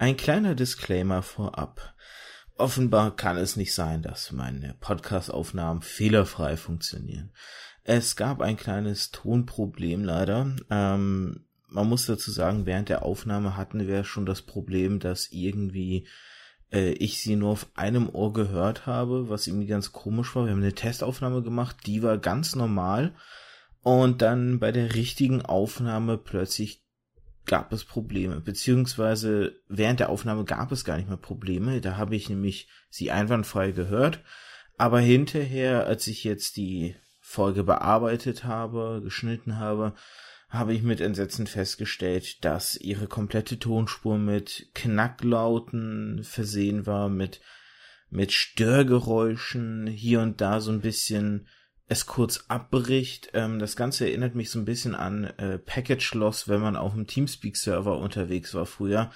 Ein kleiner Disclaimer vorab. Offenbar kann es nicht sein, dass meine Podcast-Aufnahmen fehlerfrei funktionieren. Es gab ein kleines Tonproblem leider. Ähm, man muss dazu sagen, während der Aufnahme hatten wir schon das Problem, dass irgendwie äh, ich sie nur auf einem Ohr gehört habe, was irgendwie ganz komisch war. Wir haben eine Testaufnahme gemacht, die war ganz normal. Und dann bei der richtigen Aufnahme plötzlich gab es Probleme, beziehungsweise während der Aufnahme gab es gar nicht mehr Probleme. Da habe ich nämlich sie einwandfrei gehört. Aber hinterher, als ich jetzt die Folge bearbeitet habe, geschnitten habe, habe ich mit Entsetzen festgestellt, dass ihre komplette Tonspur mit Knacklauten versehen war, mit, mit Störgeräuschen, hier und da so ein bisschen es kurz abbricht. Ähm, das Ganze erinnert mich so ein bisschen an äh, Package Loss, wenn man auf dem Teamspeak-Server unterwegs war früher,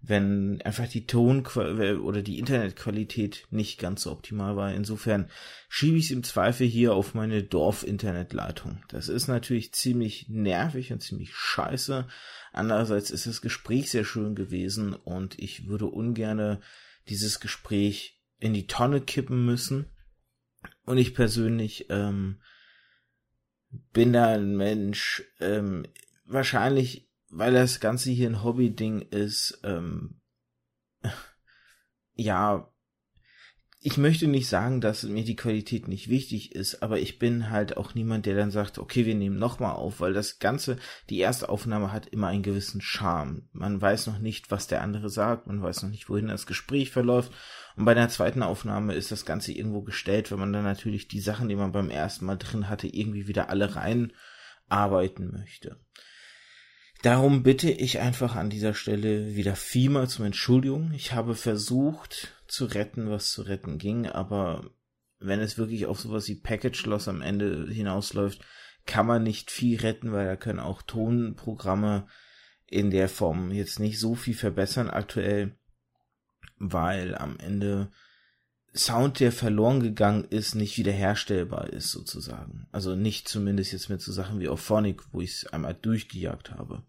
wenn einfach die Ton- oder die Internetqualität nicht ganz so optimal war. Insofern schiebe ich es im Zweifel hier auf meine Dorf-Internetleitung. Das ist natürlich ziemlich nervig und ziemlich scheiße. Andererseits ist das Gespräch sehr schön gewesen und ich würde ungerne dieses Gespräch in die Tonne kippen müssen und ich persönlich ähm, bin da ein Mensch, ähm, wahrscheinlich, weil das Ganze hier ein Hobby-Ding ist, ähm, ja, ich möchte nicht sagen, dass mir die Qualität nicht wichtig ist, aber ich bin halt auch niemand, der dann sagt, okay, wir nehmen nochmal auf, weil das Ganze, die erste Aufnahme hat immer einen gewissen Charme. Man weiß noch nicht, was der andere sagt, man weiß noch nicht, wohin das Gespräch verläuft. Und bei der zweiten Aufnahme ist das Ganze irgendwo gestellt, wenn man dann natürlich die Sachen, die man beim ersten Mal drin hatte, irgendwie wieder alle rein arbeiten möchte. Darum bitte ich einfach an dieser Stelle wieder vielmals um Entschuldigung. Ich habe versucht zu retten, was zu retten ging, aber wenn es wirklich auf sowas wie Package Loss am Ende hinausläuft, kann man nicht viel retten, weil da können auch Tonprogramme in der Form jetzt nicht so viel verbessern aktuell, weil am Ende Sound, der verloren gegangen ist, nicht wiederherstellbar ist sozusagen. Also nicht zumindest jetzt mit so Sachen wie Auphonic, wo ich es einmal durchgejagt habe.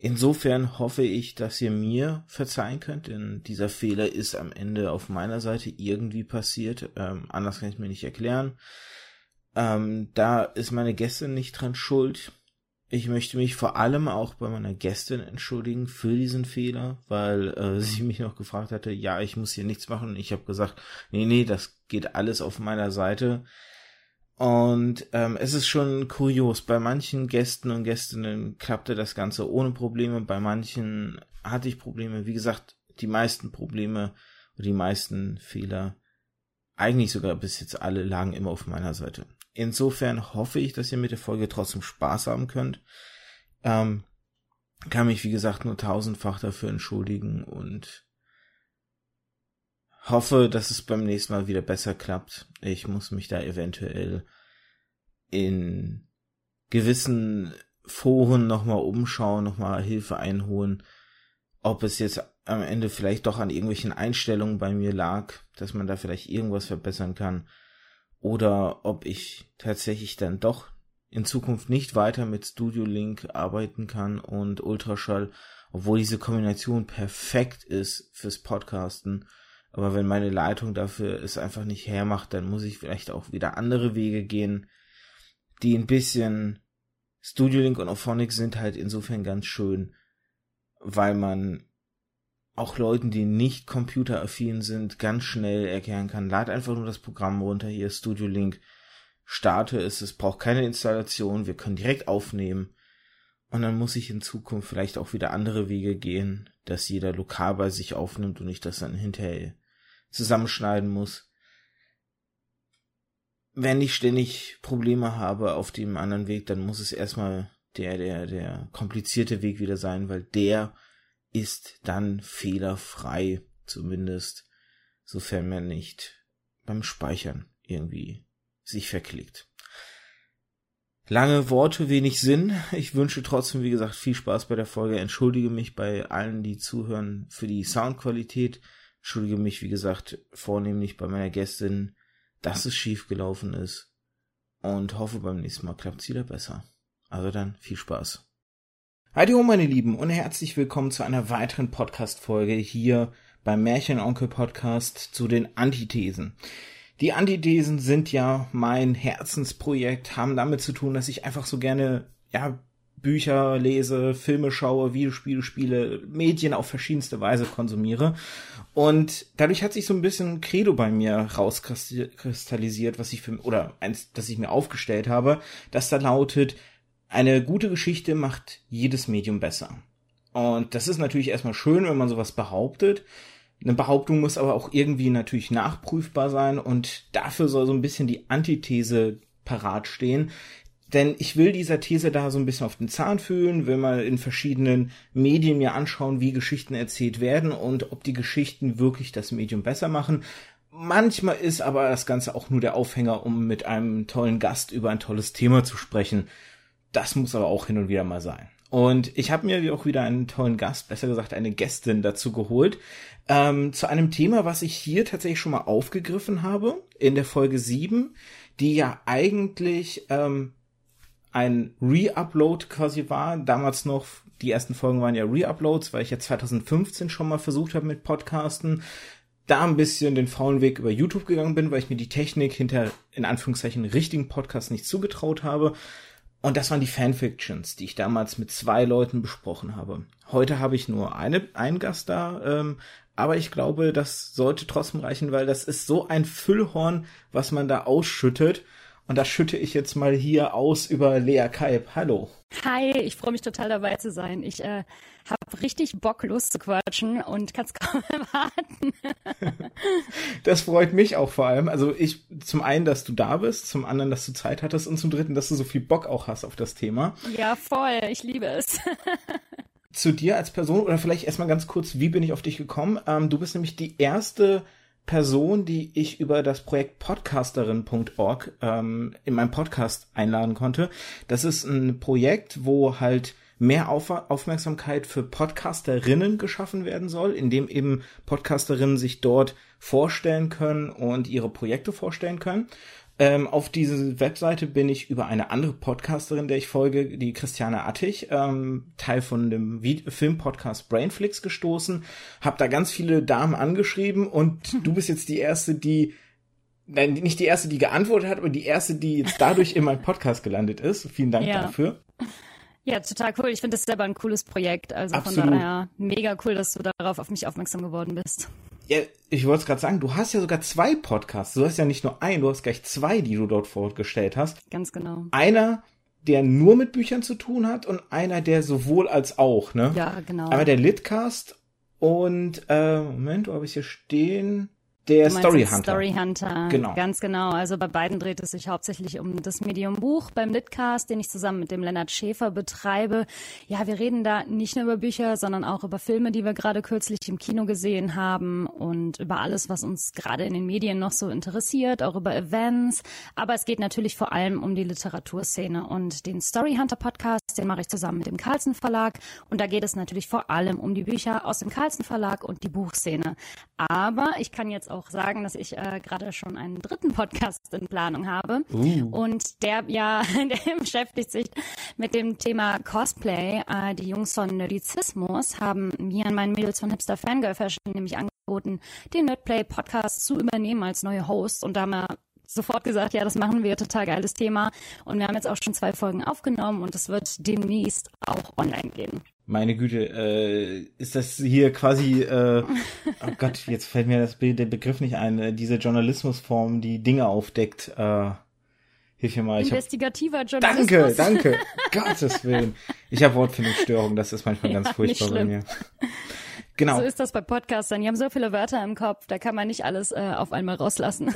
Insofern hoffe ich, dass ihr mir verzeihen könnt, denn dieser Fehler ist am Ende auf meiner Seite irgendwie passiert. Ähm, anders kann ich mir nicht erklären. Ähm, da ist meine Gästin nicht dran schuld. Ich möchte mich vor allem auch bei meiner Gästin entschuldigen für diesen Fehler, weil äh, sie mich noch gefragt hatte, ja, ich muss hier nichts machen. Ich habe gesagt, nee, nee, das geht alles auf meiner Seite. Und ähm, es ist schon kurios, bei manchen Gästen und Gästinnen klappte das Ganze ohne Probleme, bei manchen hatte ich Probleme. Wie gesagt, die meisten Probleme oder die meisten Fehler, eigentlich sogar bis jetzt alle, lagen immer auf meiner Seite. Insofern hoffe ich, dass ihr mit der Folge trotzdem Spaß haben könnt. Ähm, kann mich, wie gesagt, nur tausendfach dafür entschuldigen und hoffe, dass es beim nächsten Mal wieder besser klappt. Ich muss mich da eventuell in gewissen Foren nochmal umschauen, nochmal Hilfe einholen, ob es jetzt am Ende vielleicht doch an irgendwelchen Einstellungen bei mir lag, dass man da vielleicht irgendwas verbessern kann oder ob ich tatsächlich dann doch in Zukunft nicht weiter mit Studio Link arbeiten kann und Ultraschall, obwohl diese Kombination perfekt ist fürs Podcasten. Aber wenn meine Leitung dafür es einfach nicht hermacht, dann muss ich vielleicht auch wieder andere Wege gehen, die ein bisschen Studio Link und Auphonic sind halt insofern ganz schön, weil man auch Leuten, die nicht computeraffin sind, ganz schnell erklären kann. Lad einfach nur das Programm runter, hier Studio Link, starte es, es braucht keine Installation, wir können direkt aufnehmen. Und dann muss ich in Zukunft vielleicht auch wieder andere Wege gehen, dass jeder lokal bei sich aufnimmt und ich das dann hinterher zusammenschneiden muss. Wenn ich ständig Probleme habe auf dem anderen Weg, dann muss es erstmal der, der, der komplizierte Weg wieder sein, weil der ist dann fehlerfrei, zumindest sofern man nicht beim Speichern irgendwie sich verklickt. Lange Worte, wenig Sinn. Ich wünsche trotzdem, wie gesagt, viel Spaß bei der Folge. Entschuldige mich bei allen, die zuhören, für die Soundqualität. Entschuldige mich, wie gesagt, vornehmlich bei meiner Gästin, dass es schief gelaufen ist. Und hoffe, beim nächsten Mal klappt es wieder besser. Also dann, viel Spaß. Hallo meine Lieben und herzlich willkommen zu einer weiteren Podcast-Folge hier beim Märchenonkel Podcast zu den Antithesen. Die Antithesen sind ja mein Herzensprojekt, haben damit zu tun, dass ich einfach so gerne, ja, Bücher lese, Filme schaue, Videospiele spiele, Medien auf verschiedenste Weise konsumiere. Und dadurch hat sich so ein bisschen Credo bei mir rauskristallisiert, was ich für, oder eins, das ich mir aufgestellt habe, das da lautet, eine gute Geschichte macht jedes Medium besser. Und das ist natürlich erstmal schön, wenn man sowas behauptet. Eine Behauptung muss aber auch irgendwie natürlich nachprüfbar sein und dafür soll so ein bisschen die Antithese parat stehen. Denn ich will dieser These da so ein bisschen auf den Zahn fühlen, will mal in verschiedenen Medien mir anschauen, wie Geschichten erzählt werden und ob die Geschichten wirklich das Medium besser machen. Manchmal ist aber das Ganze auch nur der Aufhänger, um mit einem tollen Gast über ein tolles Thema zu sprechen. Das muss aber auch hin und wieder mal sein. Und ich habe mir auch wieder einen tollen Gast, besser gesagt eine Gästin dazu geholt, ähm, zu einem Thema, was ich hier tatsächlich schon mal aufgegriffen habe, in der Folge 7, die ja eigentlich ähm, ein Re-Upload quasi war. Damals noch, die ersten Folgen waren ja Re-Uploads, weil ich ja 2015 schon mal versucht habe mit Podcasten. Da ein bisschen den faulen Weg über YouTube gegangen bin, weil ich mir die Technik hinter, in Anführungszeichen, richtigen Podcasts nicht zugetraut habe. Und das waren die Fanfictions, die ich damals mit zwei Leuten besprochen habe. Heute habe ich nur eine, einen Gast da, ähm, aber ich glaube, das sollte trotzdem reichen, weil das ist so ein Füllhorn, was man da ausschüttet. Und das schütte ich jetzt mal hier aus über Lea Kalb. Hallo. Hi, ich freue mich total dabei zu sein. Ich äh, habe richtig Bock, loszuquatschen und kann es kaum erwarten. das freut mich auch vor allem. Also ich, zum einen, dass du da bist, zum anderen, dass du Zeit hattest und zum dritten, dass du so viel Bock auch hast auf das Thema. Ja, voll. Ich liebe es. zu dir als Person oder vielleicht erstmal ganz kurz, wie bin ich auf dich gekommen? Ähm, du bist nämlich die erste Person, die ich über das Projekt podcasterin.org ähm, in meinem Podcast einladen konnte. Das ist ein Projekt, wo halt mehr Auf Aufmerksamkeit für Podcasterinnen geschaffen werden soll, indem eben Podcasterinnen sich dort vorstellen können und ihre Projekte vorstellen können. Ähm, auf diese Webseite bin ich über eine andere Podcasterin, der ich folge, die Christiane Attich, ähm, Teil von dem Filmpodcast Brainflix gestoßen, habe da ganz viele Damen angeschrieben und du bist jetzt die erste, die nein, nicht die erste, die geantwortet hat, aber die erste, die jetzt dadurch in meinem Podcast gelandet ist. Vielen Dank ja. dafür. Ja, total cool. Ich finde das selber ein cooles Projekt. Also Absolut. von daher mega cool, dass du darauf auf mich aufmerksam geworden bist. Ja, ich wollte es gerade sagen, du hast ja sogar zwei Podcasts. Du hast ja nicht nur einen, du hast gleich zwei, die du dort vorgestellt hast. Ganz genau. Einer, der nur mit Büchern zu tun hat und einer, der sowohl als auch, ne? Ja, genau. Einmal der Litcast und, äh, Moment, wo habe ich hier stehen? Der Story Hunter. Story Hunter. Genau. Ganz genau. Also bei beiden dreht es sich hauptsächlich um das Medium Buch beim Litcast, den ich zusammen mit dem Lennart Schäfer betreibe. Ja, wir reden da nicht nur über Bücher, sondern auch über Filme, die wir gerade kürzlich im Kino gesehen haben und über alles, was uns gerade in den Medien noch so interessiert, auch über Events. Aber es geht natürlich vor allem um die Literaturszene und den Story Hunter Podcast, den mache ich zusammen mit dem Carlsen Verlag. Und da geht es natürlich vor allem um die Bücher aus dem Carlsen Verlag und die Buchszene. Aber ich kann jetzt auch auch sagen, dass ich äh, gerade schon einen dritten Podcast in Planung habe. Uh. Und der, ja, der beschäftigt sich mit dem Thema Cosplay. Äh, die Jungs von Nerdizismus haben mir an meinen Mädels von Hipster Fangirl Fashion nämlich angeboten, den Nerdplay Podcast zu übernehmen als neue Host. Und da haben wir sofort gesagt, ja, das machen wir, total geiles Thema. Und wir haben jetzt auch schon zwei Folgen aufgenommen und es wird demnächst auch online gehen. Meine Güte, äh, ist das hier quasi, äh, oh Gott, jetzt fällt mir das, der Begriff nicht ein, äh, diese Journalismusform, die Dinge aufdeckt. Äh, hilf mir mal. Ich Investigativer hab, Journalismus. Danke, danke, Gottes Willen. Ich habe Wortfindungsstörungen, das ist manchmal ja, ganz furchtbar bei mir. Genau. So ist das bei Podcastern. Die haben so viele Wörter im Kopf, da kann man nicht alles äh, auf einmal rauslassen.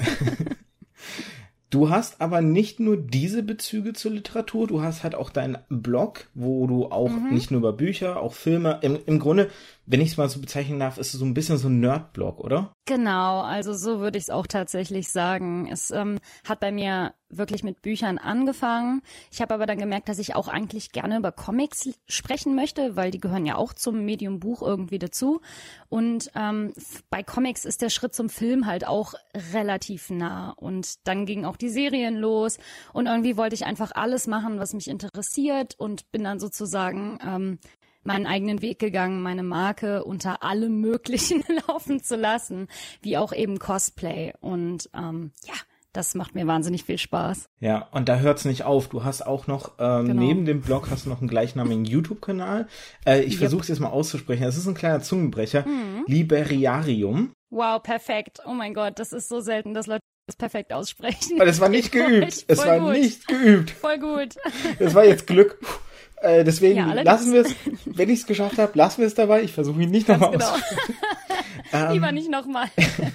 Du hast aber nicht nur diese Bezüge zur Literatur, du hast halt auch deinen Blog, wo du auch mhm. nicht nur über Bücher, auch Filme, im, im Grunde wenn ich es mal so bezeichnen darf, ist es so ein bisschen so ein Nerd-Blog, oder? Genau, also so würde ich es auch tatsächlich sagen. Es ähm, hat bei mir wirklich mit Büchern angefangen. Ich habe aber dann gemerkt, dass ich auch eigentlich gerne über Comics sprechen möchte, weil die gehören ja auch zum Medium Buch irgendwie dazu. Und ähm, bei Comics ist der Schritt zum Film halt auch relativ nah. Und dann gingen auch die Serien los. Und irgendwie wollte ich einfach alles machen, was mich interessiert und bin dann sozusagen ähm, meinen eigenen Weg gegangen, meine Marke unter allem Möglichen laufen zu lassen, wie auch eben Cosplay. Und ähm, ja, das macht mir wahnsinnig viel Spaß. Ja, und da hört's nicht auf. Du hast auch noch, ähm, genau. neben dem Blog hast du noch einen gleichnamigen YouTube-Kanal. Äh, ich yep. versuche es jetzt mal auszusprechen. Das ist ein kleiner Zungenbrecher. Mhm. Liberiarium. Wow, perfekt. Oh mein Gott, das ist so selten, dass Leute das perfekt aussprechen. Aber das war nicht geübt. Es war gut. nicht geübt. Voll gut. Das war jetzt Glück. Äh, deswegen ja, lassen wir es, wenn ich es geschafft habe, lassen wir es dabei. Ich versuche ihn nicht nochmal genau. ähm, Lieber nicht nochmal.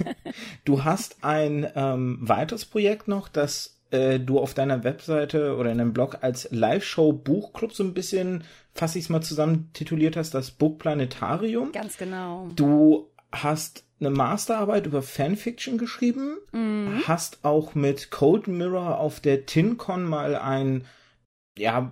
du hast ein ähm, weiteres Projekt noch, das äh, du auf deiner Webseite oder in deinem Blog als Live-Show Buchclub so ein bisschen, fass ich es mal zusammen, tituliert hast, das Bookplanetarium. Ganz genau. Du hast eine Masterarbeit über Fanfiction geschrieben, mhm. hast auch mit Cold Mirror auf der TinCon mal ein ja,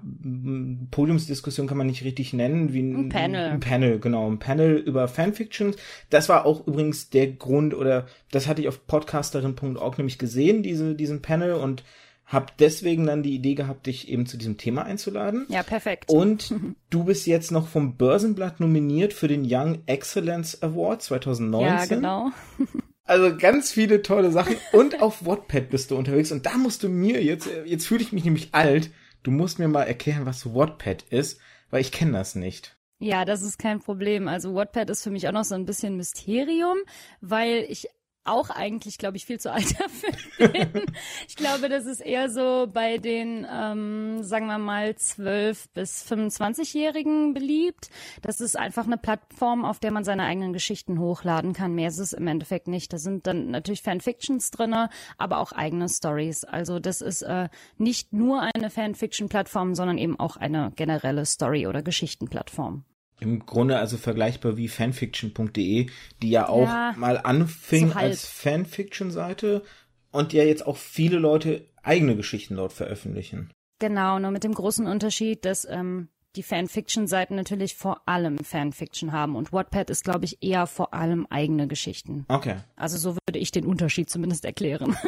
Podiumsdiskussion kann man nicht richtig nennen, wie ein, ein, Panel. Ein Panel, genau, ein Panel über Fanfictions. Das war auch übrigens der Grund, oder das hatte ich auf podcasterin.org nämlich gesehen, diese, diesen Panel und habe deswegen dann die Idee gehabt, dich eben zu diesem Thema einzuladen. Ja, perfekt. Und du bist jetzt noch vom Börsenblatt nominiert für den Young Excellence Award 2019. Ja, genau. Also ganz viele tolle Sachen. Und auf Wattpad bist du unterwegs. Und da musst du mir jetzt, jetzt fühle ich mich nämlich alt, du musst mir mal erklären, was Wattpad ist, weil ich kenne das nicht. Ja, das ist kein Problem. Also Wattpad ist für mich auch noch so ein bisschen Mysterium, weil ich auch eigentlich, glaube ich, viel zu alt dafür bin. ich glaube, das ist eher so bei den, ähm, sagen wir mal, 12 bis 25-Jährigen beliebt. Das ist einfach eine Plattform, auf der man seine eigenen Geschichten hochladen kann. Mehr ist es im Endeffekt nicht. Da sind dann natürlich Fanfictions drinne, aber auch eigene Stories. Also das ist äh, nicht nur eine Fanfiction-Plattform, sondern eben auch eine generelle Story- oder Geschichtenplattform. Im Grunde also vergleichbar wie fanfiction.de, die ja auch ja, mal anfing so als Fanfiction-Seite und ja jetzt auch viele Leute eigene Geschichten dort veröffentlichen. Genau, nur mit dem großen Unterschied, dass ähm, die Fanfiction-Seiten natürlich vor allem Fanfiction haben und Wattpad ist, glaube ich, eher vor allem eigene Geschichten. Okay. Also so würde ich den Unterschied zumindest erklären.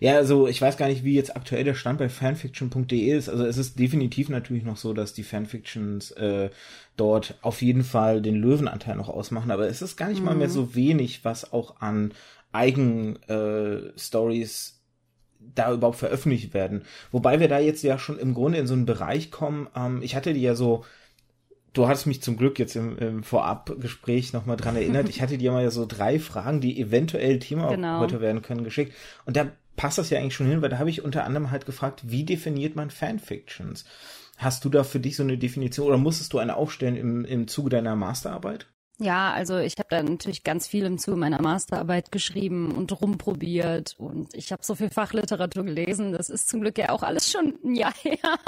Ja, also ich weiß gar nicht, wie jetzt aktuell der Stand bei fanfiction.de ist. Also es ist definitiv natürlich noch so, dass die Fanfictions äh, dort auf jeden Fall den Löwenanteil noch ausmachen, aber es ist gar nicht mhm. mal mehr mhm. so wenig, was auch an Eigen-Stories äh, da überhaupt veröffentlicht werden. Wobei wir da jetzt ja schon im Grunde in so einen Bereich kommen. Ähm, ich hatte die ja so du hast mich zum Glück jetzt im, im Vorabgespräch nochmal dran erinnert. Ich hatte dir mal so drei Fragen, die eventuell Thema genau. heute werden können, geschickt. Und da passt das ja eigentlich schon hin, weil da habe ich unter anderem halt gefragt, wie definiert man Fanfictions? Hast du da für dich so eine Definition oder musstest du eine aufstellen im, im Zuge deiner Masterarbeit? Ja, also ich habe da natürlich ganz viel im Zuge meiner Masterarbeit geschrieben und rumprobiert und ich habe so viel Fachliteratur gelesen. Das ist zum Glück ja auch alles schon ein Jahr her.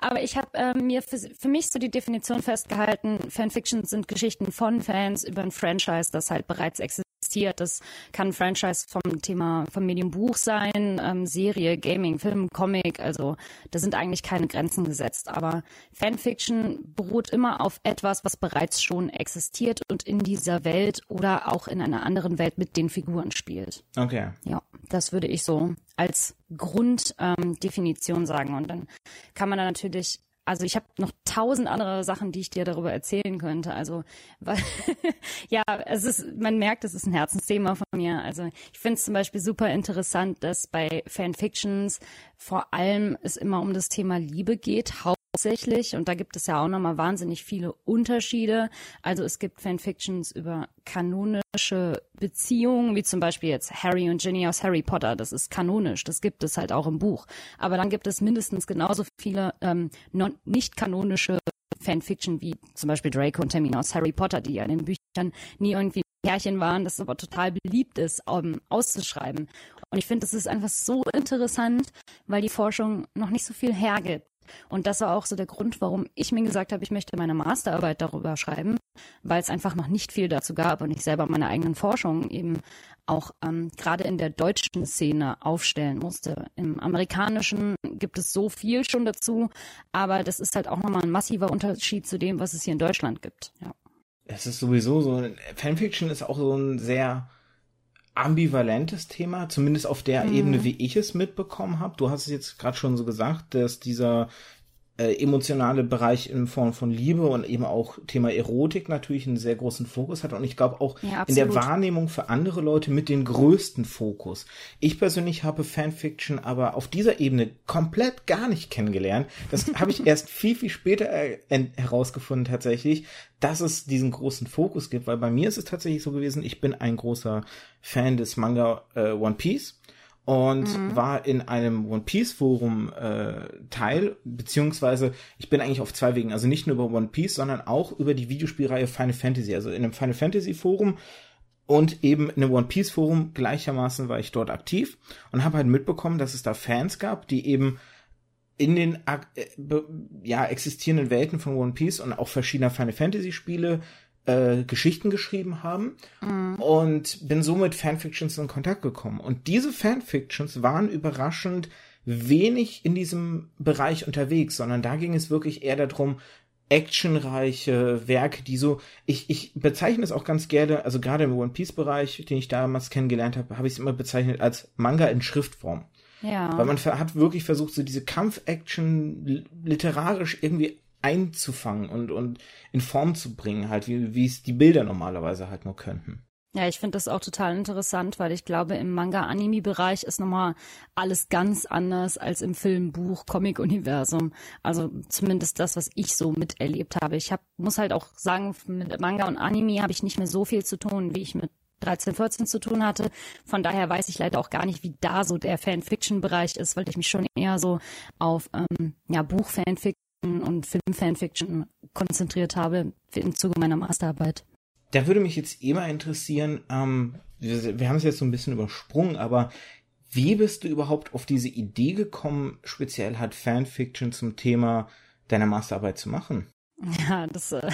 Aber ich habe äh, mir für, für mich so die Definition festgehalten, Fanfiction sind Geschichten von Fans über ein Franchise, das halt bereits existiert existiert. Das kann Franchise vom Thema, vom Medium Buch sein, ähm, Serie, Gaming, Film, Comic. Also da sind eigentlich keine Grenzen gesetzt. Aber Fanfiction beruht immer auf etwas, was bereits schon existiert und in dieser Welt oder auch in einer anderen Welt mit den Figuren spielt. Okay. Ja, das würde ich so als Grunddefinition ähm, sagen. Und dann kann man da natürlich also ich habe noch tausend andere Sachen, die ich dir darüber erzählen könnte. Also weil, ja, es ist, man merkt, es ist ein Herzensthema von mir. Also ich finde es zum Beispiel super interessant, dass bei Fanfictions vor allem es immer um das Thema Liebe geht, hauptsächlich. Und da gibt es ja auch nochmal wahnsinnig viele Unterschiede. Also es gibt Fanfictions über kanonische Beziehungen, wie zum Beispiel jetzt Harry und Ginny aus Harry Potter. Das ist kanonisch, das gibt es halt auch im Buch. Aber dann gibt es mindestens genauso viele ähm, nicht kanonische Fanfiction wie zum Beispiel Draco und Hermine aus Harry Potter, die ja in den Büchern nie irgendwie Pärchen waren, das aber total beliebt ist, um, auszuschreiben. Und ich finde, das ist einfach so interessant, weil die Forschung noch nicht so viel hergibt. Und das war auch so der Grund, warum ich mir gesagt habe, ich möchte meine Masterarbeit darüber schreiben, weil es einfach noch nicht viel dazu gab und ich selber meine eigenen Forschungen eben auch ähm, gerade in der deutschen Szene aufstellen musste. Im amerikanischen gibt es so viel schon dazu, aber das ist halt auch nochmal ein massiver Unterschied zu dem, was es hier in Deutschland gibt. Ja. Es ist sowieso so, Fanfiction ist auch so ein sehr ambivalentes Thema, zumindest auf der mhm. Ebene, wie ich es mitbekommen habe. Du hast es jetzt gerade schon so gesagt, dass dieser äh, emotionale Bereich in Form von Liebe und eben auch Thema Erotik natürlich einen sehr großen Fokus hat und ich glaube auch ja, in der Wahrnehmung für andere Leute mit den größten Fokus. Ich persönlich habe Fanfiction aber auf dieser Ebene komplett gar nicht kennengelernt. Das habe ich erst viel, viel später herausgefunden tatsächlich, dass es diesen großen Fokus gibt, weil bei mir ist es tatsächlich so gewesen, ich bin ein großer Fan des Manga äh, One Piece und mhm. war in einem One Piece Forum äh, Teil, beziehungsweise ich bin eigentlich auf zwei Wegen, also nicht nur über One Piece, sondern auch über die Videospielreihe Final Fantasy, also in einem Final Fantasy Forum und eben in einem One Piece Forum gleichermaßen war ich dort aktiv und habe halt mitbekommen, dass es da Fans gab, die eben in den äh, ja existierenden Welten von One Piece und auch verschiedener Final Fantasy Spiele äh, Geschichten geschrieben haben mhm. und bin so mit Fanfictions in Kontakt gekommen. Und diese Fanfictions waren überraschend wenig in diesem Bereich unterwegs, sondern da ging es wirklich eher darum, actionreiche Werke, die so, ich, ich bezeichne es auch ganz gerne, also gerade im One Piece Bereich, den ich damals kennengelernt habe, habe ich es immer bezeichnet als Manga in Schriftform. Ja. Weil man hat wirklich versucht, so diese Kampf-Action literarisch irgendwie einzufangen und, und in Form zu bringen, halt, wie, wie es die Bilder normalerweise halt nur könnten. Ja, ich finde das auch total interessant, weil ich glaube, im Manga-Anime-Bereich ist nochmal alles ganz anders als im Film, Buch, Comic-Universum. Also zumindest das, was ich so miterlebt habe. Ich hab, muss halt auch sagen, mit Manga und Anime habe ich nicht mehr so viel zu tun, wie ich mit 13, 14 zu tun hatte. Von daher weiß ich leider auch gar nicht, wie da so der Fanfiction-Bereich ist, weil ich mich schon eher so auf ähm, ja, Buch-Fanfiction und Film-Fanfiction konzentriert habe im Zuge meiner Masterarbeit. Da würde mich jetzt immer interessieren, ähm, wir, wir haben es jetzt so ein bisschen übersprungen, aber wie bist du überhaupt auf diese Idee gekommen, speziell halt Fanfiction zum Thema deiner Masterarbeit zu machen? Ja, das, äh,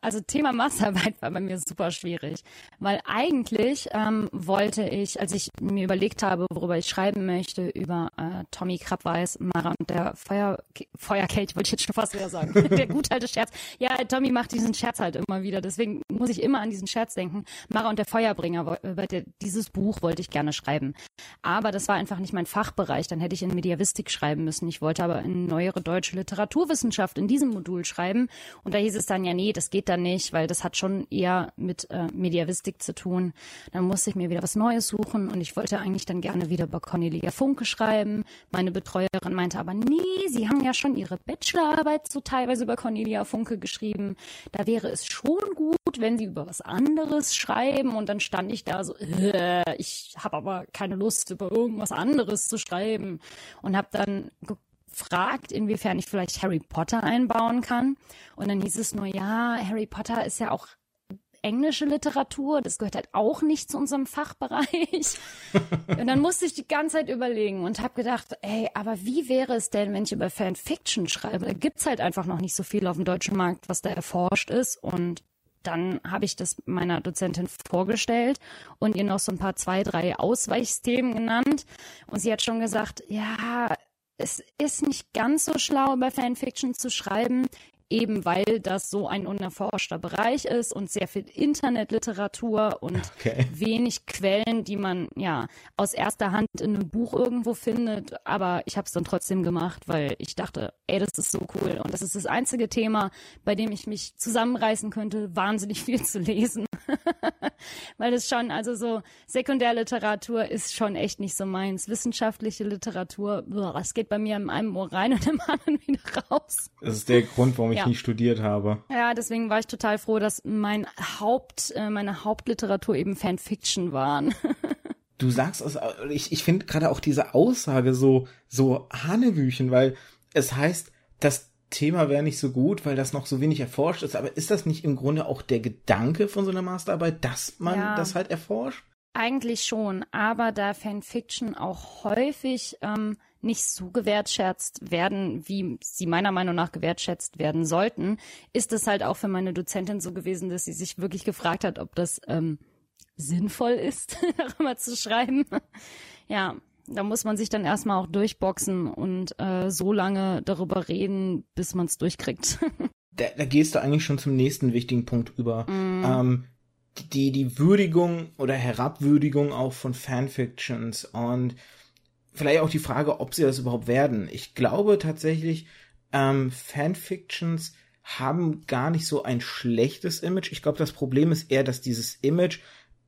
also Thema Masterarbeit war bei mir super schwierig, weil eigentlich ähm, wollte ich, als ich mir überlegt habe, worüber ich schreiben möchte, über äh, Tommy Krabweis, Mara und der Feuer, Feuerkelch, wollte ich jetzt schon fast wieder sagen, der gut alte Scherz. Ja, Tommy macht diesen Scherz halt immer wieder, deswegen muss ich immer an diesen Scherz denken. Mara und der Feuerbringer, dieses Buch wollte ich gerne schreiben. Aber das war einfach nicht mein Fachbereich, dann hätte ich in Mediavistik schreiben müssen. Ich wollte aber in neuere deutsche Literaturwissenschaft in diesem Modul schreiben schreiben. Und da hieß es dann, ja, nee, das geht dann nicht, weil das hat schon eher mit äh, Mediavistik zu tun. Dann musste ich mir wieder was Neues suchen und ich wollte eigentlich dann gerne wieder über Cornelia Funke schreiben. Meine Betreuerin meinte aber, nee, Sie haben ja schon Ihre Bachelorarbeit so teilweise über Cornelia Funke geschrieben. Da wäre es schon gut, wenn Sie über was anderes schreiben. Und dann stand ich da so, äh, ich habe aber keine Lust, über irgendwas anderes zu schreiben. Und habe dann fragt, inwiefern ich vielleicht Harry Potter einbauen kann. Und dann hieß es nur, ja, Harry Potter ist ja auch englische Literatur, das gehört halt auch nicht zu unserem Fachbereich. und dann musste ich die ganze Zeit überlegen und habe gedacht, ey, aber wie wäre es denn, wenn ich über Fanfiction schreibe? Da gibt's halt einfach noch nicht so viel auf dem deutschen Markt, was da erforscht ist. Und dann habe ich das meiner Dozentin vorgestellt und ihr noch so ein paar zwei, drei Ausweichsthemen genannt. Und sie hat schon gesagt, ja, es ist nicht ganz so schlau, über Fanfiction zu schreiben, eben weil das so ein unerforschter Bereich ist und sehr viel Internetliteratur und okay. wenig Quellen, die man ja aus erster Hand in einem Buch irgendwo findet. Aber ich habe es dann trotzdem gemacht, weil ich dachte, ey, das ist so cool. Und das ist das einzige Thema, bei dem ich mich zusammenreißen könnte, wahnsinnig viel zu lesen. weil es schon, also so Sekundärliteratur ist schon echt nicht so meins. Wissenschaftliche Literatur, es geht bei mir in einem Ohr rein und im anderen wieder raus. Das ist der Grund, warum ich ja. nie studiert habe. Ja, deswegen war ich total froh, dass mein Haupt, äh, meine Hauptliteratur eben Fanfiction waren. du sagst, also, ich, ich finde gerade auch diese Aussage so, so Hanebüchen, weil es heißt, das Thema wäre nicht so gut, weil das noch so wenig erforscht ist. Aber ist das nicht im Grunde auch der Gedanke von so einer Masterarbeit, dass man ja. das halt erforscht? Eigentlich schon, aber da Fanfiction auch häufig ähm, nicht so gewertschätzt werden, wie sie meiner Meinung nach gewertschätzt werden sollten, ist es halt auch für meine Dozentin so gewesen, dass sie sich wirklich gefragt hat, ob das ähm, sinnvoll ist, darüber zu schreiben. ja, da muss man sich dann erstmal auch durchboxen und äh, so lange darüber reden, bis man es durchkriegt. da, da gehst du eigentlich schon zum nächsten wichtigen Punkt über. Mm. Ähm, die, die Würdigung oder Herabwürdigung auch von Fanfictions und vielleicht auch die Frage, ob sie das überhaupt werden. Ich glaube tatsächlich, ähm, Fanfictions haben gar nicht so ein schlechtes Image. Ich glaube, das Problem ist eher, dass dieses Image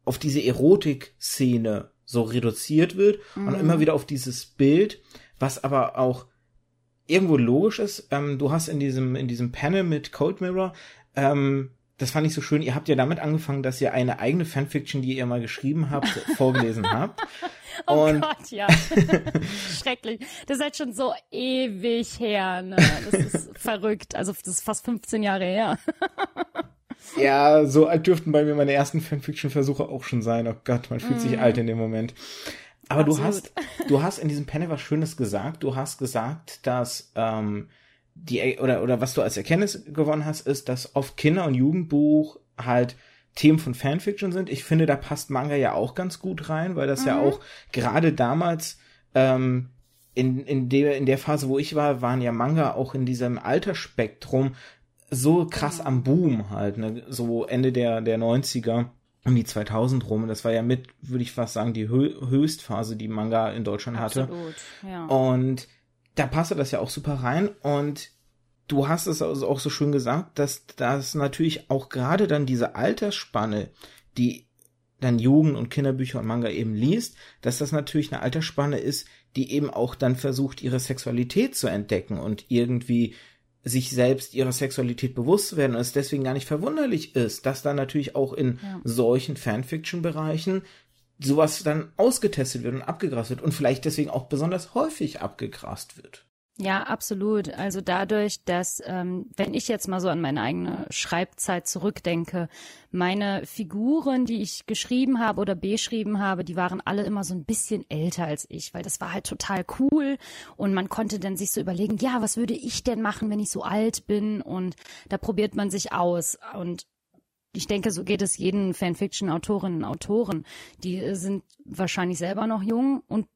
auf diese Erotik-Szene so reduziert wird mhm. und immer wieder auf dieses Bild, was aber auch irgendwo logisch ist. Ähm, du hast in diesem, in diesem Panel mit Cold Mirror ähm, das fand ich so schön. Ihr habt ja damit angefangen, dass ihr eine eigene Fanfiction, die ihr mal geschrieben habt, vorgelesen habt. oh Und Gott, ja. Schrecklich. Das ist halt schon so ewig her. Ne? Das ist verrückt. Also das ist fast 15 Jahre her. Ja, so alt dürften bei mir meine ersten Fanfiction-Versuche auch schon sein. Oh Gott, man fühlt mm. sich mhm. alt in dem Moment. Aber Absolut. du hast, du hast in diesem Panel was Schönes gesagt. Du hast gesagt, dass ähm, die oder oder was du als Erkenntnis gewonnen hast, ist, dass oft Kinder- und Jugendbuch halt Themen von Fanfiction sind. Ich finde, da passt Manga ja auch ganz gut rein, weil das mhm. ja auch gerade damals ähm, in, in, der, in der Phase, wo ich war, waren ja Manga auch in diesem Altersspektrum so krass mhm. am Boom halt, ne? so Ende der, der 90er um die 2000 rum. Das war ja mit, würde ich fast sagen, die Hö Höchstphase, die Manga in Deutschland Absolut, hatte. Ja. Und da passte das ja auch super rein und du hast es also auch so schön gesagt, dass das natürlich auch gerade dann diese Altersspanne, die dann Jugend- und Kinderbücher und Manga eben liest, dass das natürlich eine Altersspanne ist, die eben auch dann versucht, ihre Sexualität zu entdecken und irgendwie sich selbst ihrer Sexualität bewusst zu werden und es deswegen gar nicht verwunderlich ist, dass dann natürlich auch in ja. solchen Fanfiction-Bereichen sowas dann ausgetestet wird und abgegrast wird und vielleicht deswegen auch besonders häufig abgegrast wird. Ja, absolut. Also dadurch, dass, ähm, wenn ich jetzt mal so an meine eigene Schreibzeit zurückdenke, meine Figuren, die ich geschrieben habe oder beschrieben habe, die waren alle immer so ein bisschen älter als ich, weil das war halt total cool und man konnte dann sich so überlegen, ja, was würde ich denn machen, wenn ich so alt bin? Und da probiert man sich aus. Und ich denke, so geht es jeden Fanfiction-Autorinnen und Autoren. Die sind wahrscheinlich selber noch jung und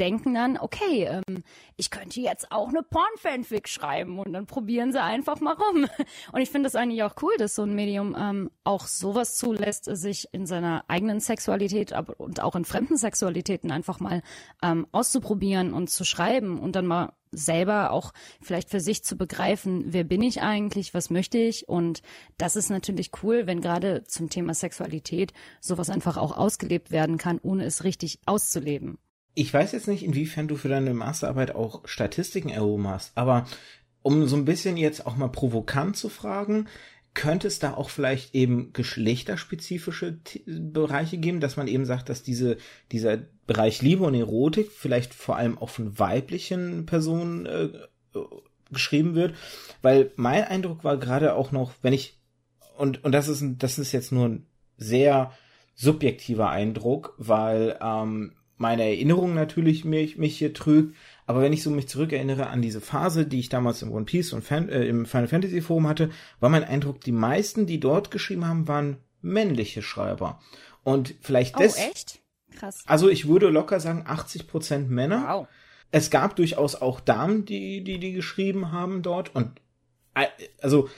denken dann, okay, ähm, ich könnte jetzt auch eine Porn-Fanfic schreiben und dann probieren sie einfach mal rum. Und ich finde es eigentlich auch cool, dass so ein Medium ähm, auch sowas zulässt, sich in seiner eigenen Sexualität aber, und auch in fremden Sexualitäten einfach mal ähm, auszuprobieren und zu schreiben und dann mal selber auch vielleicht für sich zu begreifen, wer bin ich eigentlich, was möchte ich und das ist natürlich cool, wenn gerade zum Thema Sexualität sowas einfach auch ausgelebt werden kann, ohne es richtig auszuleben. Ich weiß jetzt nicht, inwiefern du für deine Masterarbeit auch Statistiken erhoben hast, aber um so ein bisschen jetzt auch mal provokant zu fragen, könnte es da auch vielleicht eben geschlechterspezifische Bereiche geben, dass man eben sagt, dass diese, dieser Bereich Liebe und Erotik vielleicht vor allem auch von weiblichen Personen äh, geschrieben wird? Weil mein Eindruck war gerade auch noch, wenn ich, und, und das ist, das ist jetzt nur ein sehr subjektiver Eindruck, weil ähm, meine Erinnerung natürlich mich, mich hier trügt, aber wenn ich so mich zurückerinnere an diese Phase, die ich damals im One Piece und Fan, äh, im Final Fantasy Forum hatte, war mein Eindruck, die meisten, die dort geschrieben haben, waren männliche Schreiber. Und vielleicht oh, echt? Krass. Also ich würde locker sagen 80 Prozent Männer. Wow. Es gab durchaus auch Damen, die, die, die geschrieben haben dort und äh, also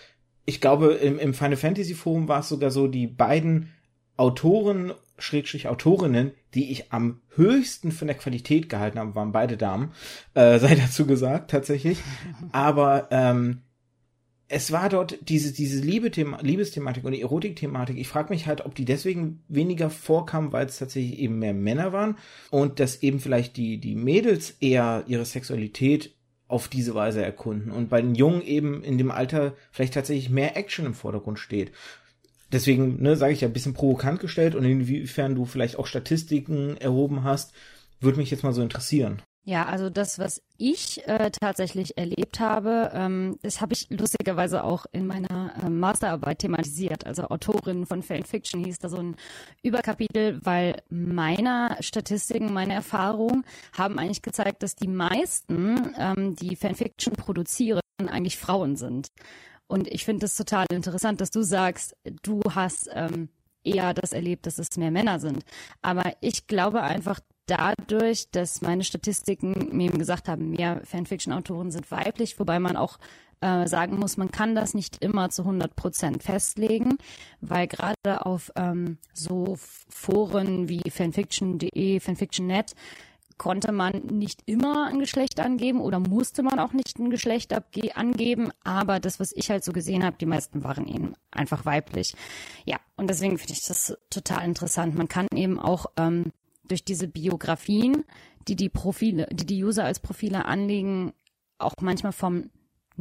ich glaube, im, im Final Fantasy Forum war es sogar so, die beiden Autoren Schrägstrich Autorinnen, die ich am höchsten von der Qualität gehalten habe, waren beide Damen, äh, sei dazu gesagt, tatsächlich. Aber ähm, es war dort diese, diese Liebe-Thema, Liebesthematik und die Erotik-Thematik. Ich frage mich halt, ob die deswegen weniger vorkam, weil es tatsächlich eben mehr Männer waren und dass eben vielleicht die, die Mädels eher ihre Sexualität auf diese Weise erkunden und bei den Jungen eben in dem Alter vielleicht tatsächlich mehr Action im Vordergrund steht. Deswegen, ne, sage ich ja, ein bisschen provokant gestellt und inwiefern du vielleicht auch Statistiken erhoben hast, würde mich jetzt mal so interessieren. Ja, also das, was ich äh, tatsächlich erlebt habe, ähm, das habe ich lustigerweise auch in meiner äh, Masterarbeit thematisiert. Also Autorin von Fanfiction hieß da so ein Überkapitel, weil meiner Statistiken, meine Erfahrungen haben eigentlich gezeigt, dass die meisten, ähm, die Fanfiction produzieren, eigentlich Frauen sind. Und ich finde es total interessant, dass du sagst, du hast ähm, eher das erlebt, dass es mehr Männer sind. Aber ich glaube einfach, dadurch, dass meine Statistiken mir gesagt haben, mehr Fanfiction-Autoren sind weiblich, wobei man auch äh, sagen muss, man kann das nicht immer zu 100 Prozent festlegen, weil gerade auf ähm, so Foren wie fanfiction.de, fanfiction.net konnte man nicht immer ein Geschlecht angeben oder musste man auch nicht ein Geschlecht angeben, aber das, was ich halt so gesehen habe, die meisten waren eben einfach weiblich. Ja, und deswegen finde ich das total interessant. Man kann eben auch ähm, durch diese Biografien, die die Profile, die die User als Profile anlegen, auch manchmal vom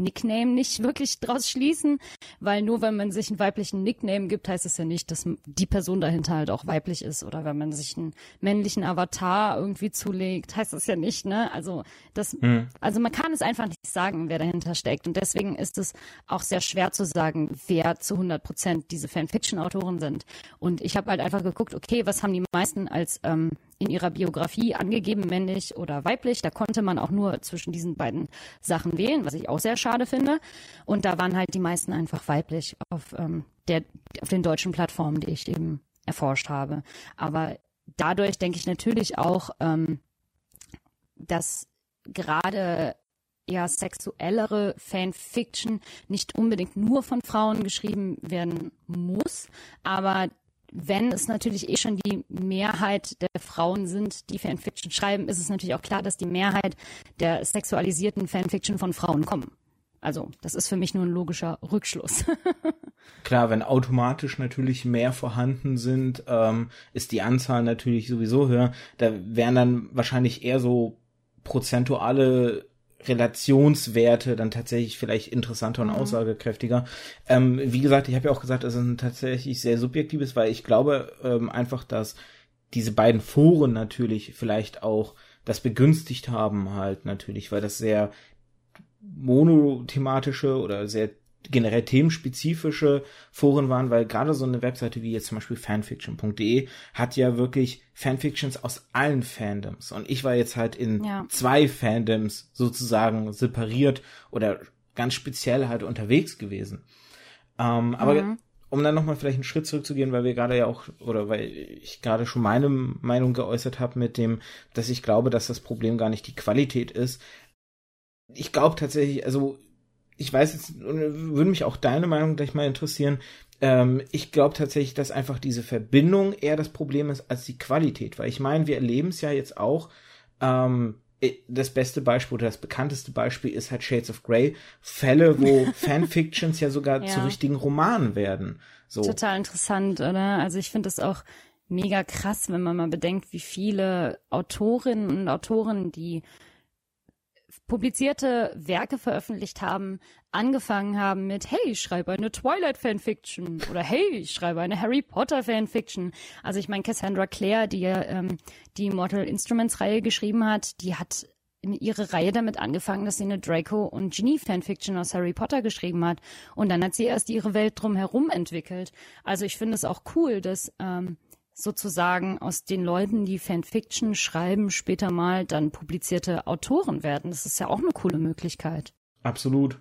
Nickname nicht wirklich draus schließen, weil nur wenn man sich einen weiblichen Nickname gibt, heißt es ja nicht, dass die Person dahinter halt auch weiblich ist oder wenn man sich einen männlichen Avatar irgendwie zulegt, heißt das ja nicht, ne? Also das, mhm. also man kann es einfach nicht sagen, wer dahinter steckt und deswegen ist es auch sehr schwer zu sagen, wer zu 100 Prozent diese Fanfiction-Autoren sind. Und ich habe halt einfach geguckt, okay, was haben die meisten als ähm, in ihrer Biografie angegeben, männlich oder weiblich. Da konnte man auch nur zwischen diesen beiden Sachen wählen, was ich auch sehr schade finde. Und da waren halt die meisten einfach weiblich auf, ähm, der, auf den deutschen Plattformen, die ich eben erforscht habe. Aber dadurch denke ich natürlich auch, ähm, dass gerade ja sexuellere Fanfiction nicht unbedingt nur von Frauen geschrieben werden muss, aber wenn es natürlich eh schon die Mehrheit der Frauen sind, die Fanfiction schreiben, ist es natürlich auch klar, dass die Mehrheit der sexualisierten Fanfiction von Frauen kommen. Also, das ist für mich nur ein logischer Rückschluss. Klar, wenn automatisch natürlich mehr vorhanden sind, ähm, ist die Anzahl natürlich sowieso höher. Da wären dann wahrscheinlich eher so prozentuale Relationswerte dann tatsächlich vielleicht interessanter und mhm. aussagekräftiger. Ähm, wie gesagt, ich habe ja auch gesagt, es ist ein tatsächlich sehr subjektives, weil ich glaube ähm, einfach, dass diese beiden Foren natürlich vielleicht auch das begünstigt haben halt natürlich, weil das sehr monothematische oder sehr generell themenspezifische Foren waren, weil gerade so eine Webseite wie jetzt zum Beispiel fanfiction.de hat ja wirklich Fanfictions aus allen Fandoms. Und ich war jetzt halt in ja. zwei Fandoms sozusagen separiert oder ganz speziell halt unterwegs gewesen. Ähm, aber mhm. um dann nochmal vielleicht einen Schritt zurückzugehen, weil wir gerade ja auch, oder weil ich gerade schon meine Meinung geäußert habe mit dem, dass ich glaube, dass das Problem gar nicht die Qualität ist. Ich glaube tatsächlich, also ich weiß jetzt, würde mich auch deine Meinung gleich mal interessieren. Ähm, ich glaube tatsächlich, dass einfach diese Verbindung eher das Problem ist als die Qualität, weil ich meine, wir erleben es ja jetzt auch. Ähm, das beste Beispiel oder das bekannteste Beispiel ist halt Shades of Grey. Fälle, wo Fanfictions ja sogar ja. zu richtigen Romanen werden. So. Total interessant, oder? Also ich finde es auch mega krass, wenn man mal bedenkt, wie viele Autorinnen und Autoren, die publizierte Werke veröffentlicht haben, angefangen haben mit, hey, ich schreibe eine Twilight Fanfiction oder hey, ich schreibe eine Harry Potter Fanfiction. Also ich meine, Cassandra Clare, die ähm, die Mortal Instruments Reihe geschrieben hat, die hat ihre Reihe damit angefangen, dass sie eine Draco und Ginny Fanfiction aus Harry Potter geschrieben hat. Und dann hat sie erst ihre Welt drumherum entwickelt. Also ich finde es auch cool, dass ähm, sozusagen aus den Leuten, die Fanfiction schreiben, später mal dann publizierte Autoren werden. Das ist ja auch eine coole Möglichkeit. Absolut.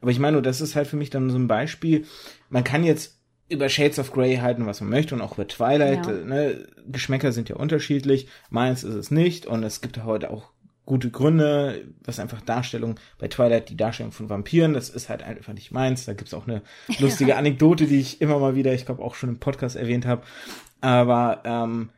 Aber ich meine, das ist halt für mich dann so ein Beispiel. Man kann jetzt über Shades of Grey halten, was man möchte und auch über Twilight. Ja. Ne? Geschmäcker sind ja unterschiedlich. Meins ist es nicht und es gibt heute auch gute Gründe, was einfach Darstellung bei Twilight, die Darstellung von Vampiren, das ist halt einfach nicht meins. Da gibt's auch eine lustige ja. Anekdote, die ich immer mal wieder, ich glaube auch schon im Podcast erwähnt habe. Aber ähm,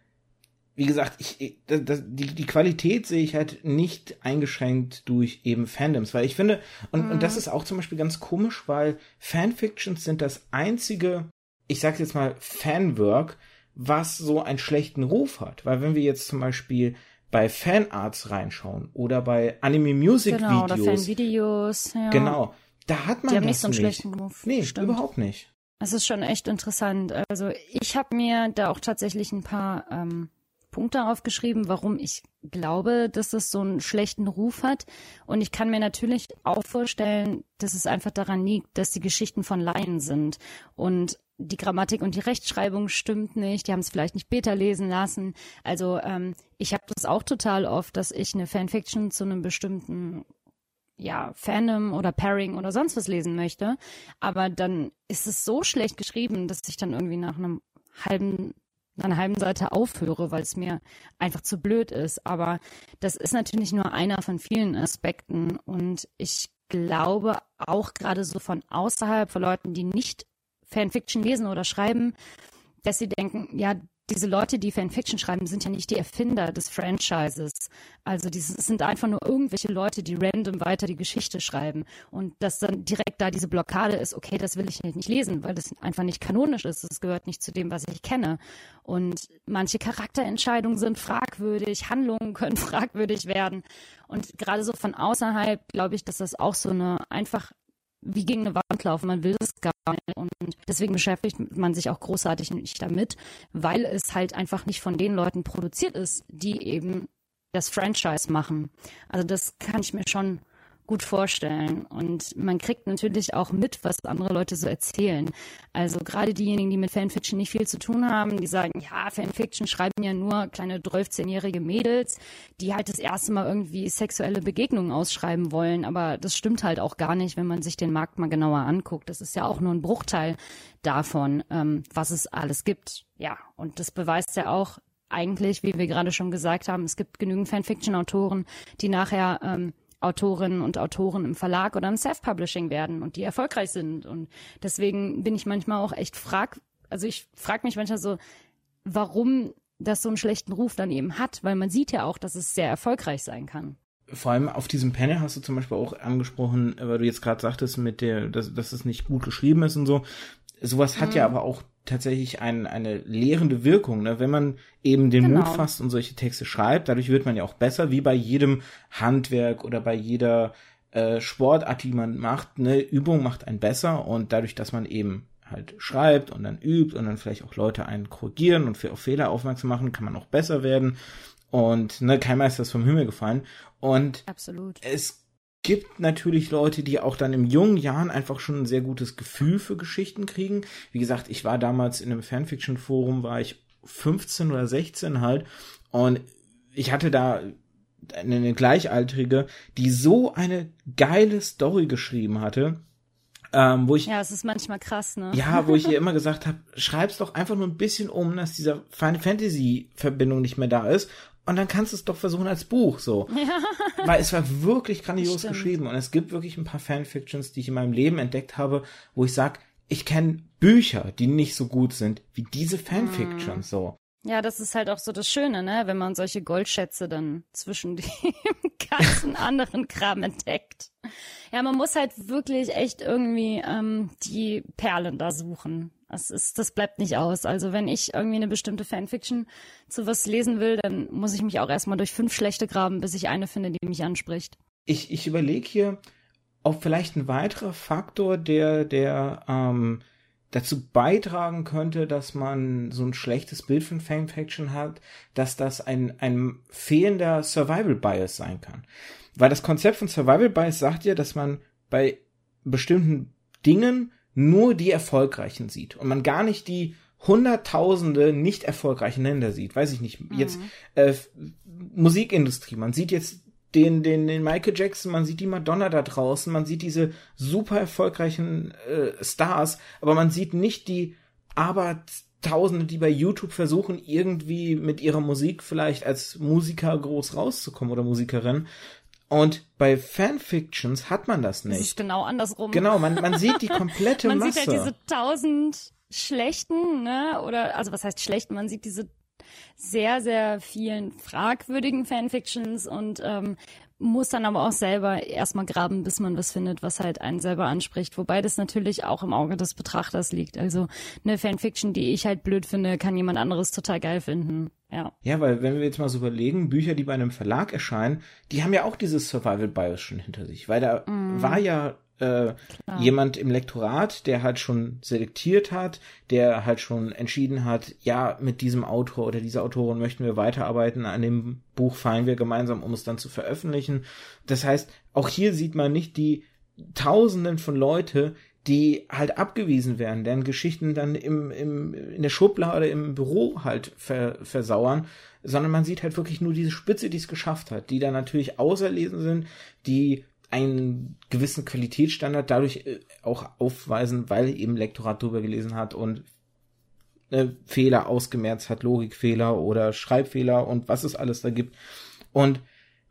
wie gesagt, ich, das, das, die, die Qualität sehe ich halt nicht eingeschränkt durch eben Fandoms, weil ich finde, und, mhm. und das mhm. ist auch zum Beispiel ganz komisch, weil Fanfictions sind das einzige, ich sag jetzt mal, Fanwork, was so einen schlechten Ruf hat. Weil wenn wir jetzt zum Beispiel bei Fanarts reinschauen oder bei Anime Music genau, Videos. Oder Fanvideos, ja. Genau. Da hat man Die haben nicht so einen nicht. schlechten Ruf. Nee, Stimmt. überhaupt nicht. Es ist schon echt interessant. Also ich habe mir da auch tatsächlich ein paar ähm, Punkte aufgeschrieben, warum ich glaube, dass das so einen schlechten Ruf hat. Und ich kann mir natürlich auch vorstellen, dass es einfach daran liegt, dass die Geschichten von Laien sind. Und die Grammatik und die Rechtschreibung stimmt nicht, die haben es vielleicht nicht beta lesen lassen. Also ähm, ich habe das auch total oft, dass ich eine Fanfiction zu einem bestimmten ja, Fandom oder Pairing oder sonst was lesen möchte. Aber dann ist es so schlecht geschrieben, dass ich dann irgendwie nach einem halben nach einer halben Seite aufhöre, weil es mir einfach zu blöd ist. Aber das ist natürlich nur einer von vielen Aspekten. Und ich glaube auch gerade so von außerhalb, von Leuten, die nicht Fanfiction lesen oder schreiben, dass sie denken, ja, diese Leute, die Fanfiction schreiben, sind ja nicht die Erfinder des Franchises. Also die sind einfach nur irgendwelche Leute, die random weiter die Geschichte schreiben. Und dass dann direkt da diese Blockade ist, okay, das will ich nicht lesen, weil das einfach nicht kanonisch ist. Das gehört nicht zu dem, was ich kenne. Und manche Charakterentscheidungen sind fragwürdig, Handlungen können fragwürdig werden. Und gerade so von außerhalb glaube ich, dass das auch so eine einfach wie gegen eine Wand laufen. Man will es gar nicht. Und deswegen beschäftigt man sich auch großartig nicht damit, weil es halt einfach nicht von den Leuten produziert ist, die eben das Franchise machen. Also das kann ich mir schon gut vorstellen. Und man kriegt natürlich auch mit, was andere Leute so erzählen. Also gerade diejenigen, die mit Fanfiction nicht viel zu tun haben, die sagen, ja, Fanfiction schreiben ja nur kleine 12-jährige Mädels, die halt das erste Mal irgendwie sexuelle Begegnungen ausschreiben wollen. Aber das stimmt halt auch gar nicht, wenn man sich den Markt mal genauer anguckt. Das ist ja auch nur ein Bruchteil davon, ähm, was es alles gibt. Ja, und das beweist ja auch eigentlich, wie wir gerade schon gesagt haben, es gibt genügend Fanfiction-Autoren, die nachher ähm, Autorinnen und Autoren im Verlag oder im Self-Publishing werden und die erfolgreich sind. Und deswegen bin ich manchmal auch echt frag, also ich frage mich manchmal so, warum das so einen schlechten Ruf dann eben hat, weil man sieht ja auch, dass es sehr erfolgreich sein kann. Vor allem auf diesem Panel hast du zum Beispiel auch angesprochen, weil du jetzt gerade sagtest, mit der, dass, dass es nicht gut geschrieben ist und so. Sowas hat mhm. ja aber auch tatsächlich ein, eine lehrende Wirkung, ne? wenn man eben den genau. Mut fasst und solche Texte schreibt. Dadurch wird man ja auch besser, wie bei jedem Handwerk oder bei jeder äh, Sportart, die man macht. Ne? Übung macht einen besser und dadurch, dass man eben halt schreibt und dann übt und dann vielleicht auch Leute einen korrigieren und für auf Fehler aufmerksam machen, kann man auch besser werden. Und ne, kein Meister ist vom Himmel gefallen. Und Absolut. es gibt natürlich Leute, die auch dann im jungen Jahren einfach schon ein sehr gutes Gefühl für Geschichten kriegen. Wie gesagt, ich war damals in einem Fanfiction-Forum, war ich 15 oder 16 halt und ich hatte da eine, Gleichaltrige, die so eine geile Story geschrieben hatte, ähm, wo ich ja, es ist manchmal krass, ne? Ja, wo ich ihr immer gesagt habe, schreib's doch einfach nur ein bisschen um, dass dieser Final Fantasy Verbindung nicht mehr da ist und dann kannst du es doch versuchen als Buch, so. Ja. Weil es war wirklich grandios geschrieben. Und es gibt wirklich ein paar Fanfictions, die ich in meinem Leben entdeckt habe, wo ich sag, ich kenne Bücher, die nicht so gut sind wie diese Fanfictions, mm. so. Ja, das ist halt auch so das Schöne, ne? Wenn man solche Goldschätze dann zwischen dem ganzen anderen Kram entdeckt. Ja, man muss halt wirklich echt irgendwie ähm, die Perlen da suchen. Das ist, das bleibt nicht aus. Also wenn ich irgendwie eine bestimmte Fanfiction zu was lesen will, dann muss ich mich auch erstmal durch fünf schlechte graben, bis ich eine finde, die mich anspricht. Ich, ich überlege hier, ob vielleicht ein weiterer Faktor, der, der ähm, dazu beitragen könnte, dass man so ein schlechtes Bild von Fanfiction hat, dass das ein, ein fehlender Survival Bias sein kann. Weil das Konzept von Survival Bias sagt ja, dass man bei bestimmten Dingen nur die Erfolgreichen sieht und man gar nicht die hunderttausende nicht erfolgreichen Länder sieht. Weiß ich nicht. Jetzt mhm. äh, Musikindustrie. Man sieht jetzt den, den, den Michael Jackson, man sieht die Madonna da draußen, man sieht diese super erfolgreichen äh, Stars, aber man sieht nicht die aber Tausende, die bei YouTube versuchen, irgendwie mit ihrer Musik vielleicht als Musiker groß rauszukommen oder Musikerin, und bei Fanfictions hat man das nicht. Das ist genau andersrum. Genau, man, man sieht die komplette man Masse. Man sieht halt diese tausend schlechten, ne, oder, also was heißt schlechten? Man sieht diese sehr, sehr vielen fragwürdigen Fanfictions und ähm, muss dann aber auch selber erstmal graben, bis man was findet, was halt einen selber anspricht. Wobei das natürlich auch im Auge des Betrachters liegt. Also eine Fanfiction, die ich halt blöd finde, kann jemand anderes total geil finden. Ja. Ja, weil wenn wir jetzt mal so überlegen, Bücher, die bei einem Verlag erscheinen, die haben ja auch dieses Survival Bias schon hinter sich, weil da mm. war ja äh, jemand im Lektorat, der halt schon selektiert hat, der halt schon entschieden hat, ja, mit diesem Autor oder dieser Autorin möchten wir weiterarbeiten, an dem Buch fallen wir gemeinsam, um es dann zu veröffentlichen. Das heißt, auch hier sieht man nicht die Tausenden von Leute, die halt abgewiesen werden, deren Geschichten dann im, im, in der Schublade im Büro halt ver, versauern, sondern man sieht halt wirklich nur diese Spitze, die es geschafft hat, die dann natürlich auserlesen sind, die einen gewissen Qualitätsstandard dadurch äh, auch aufweisen, weil eben Lektorat drüber gelesen hat und äh, Fehler ausgemerzt hat, Logikfehler oder Schreibfehler und was es alles da gibt. Und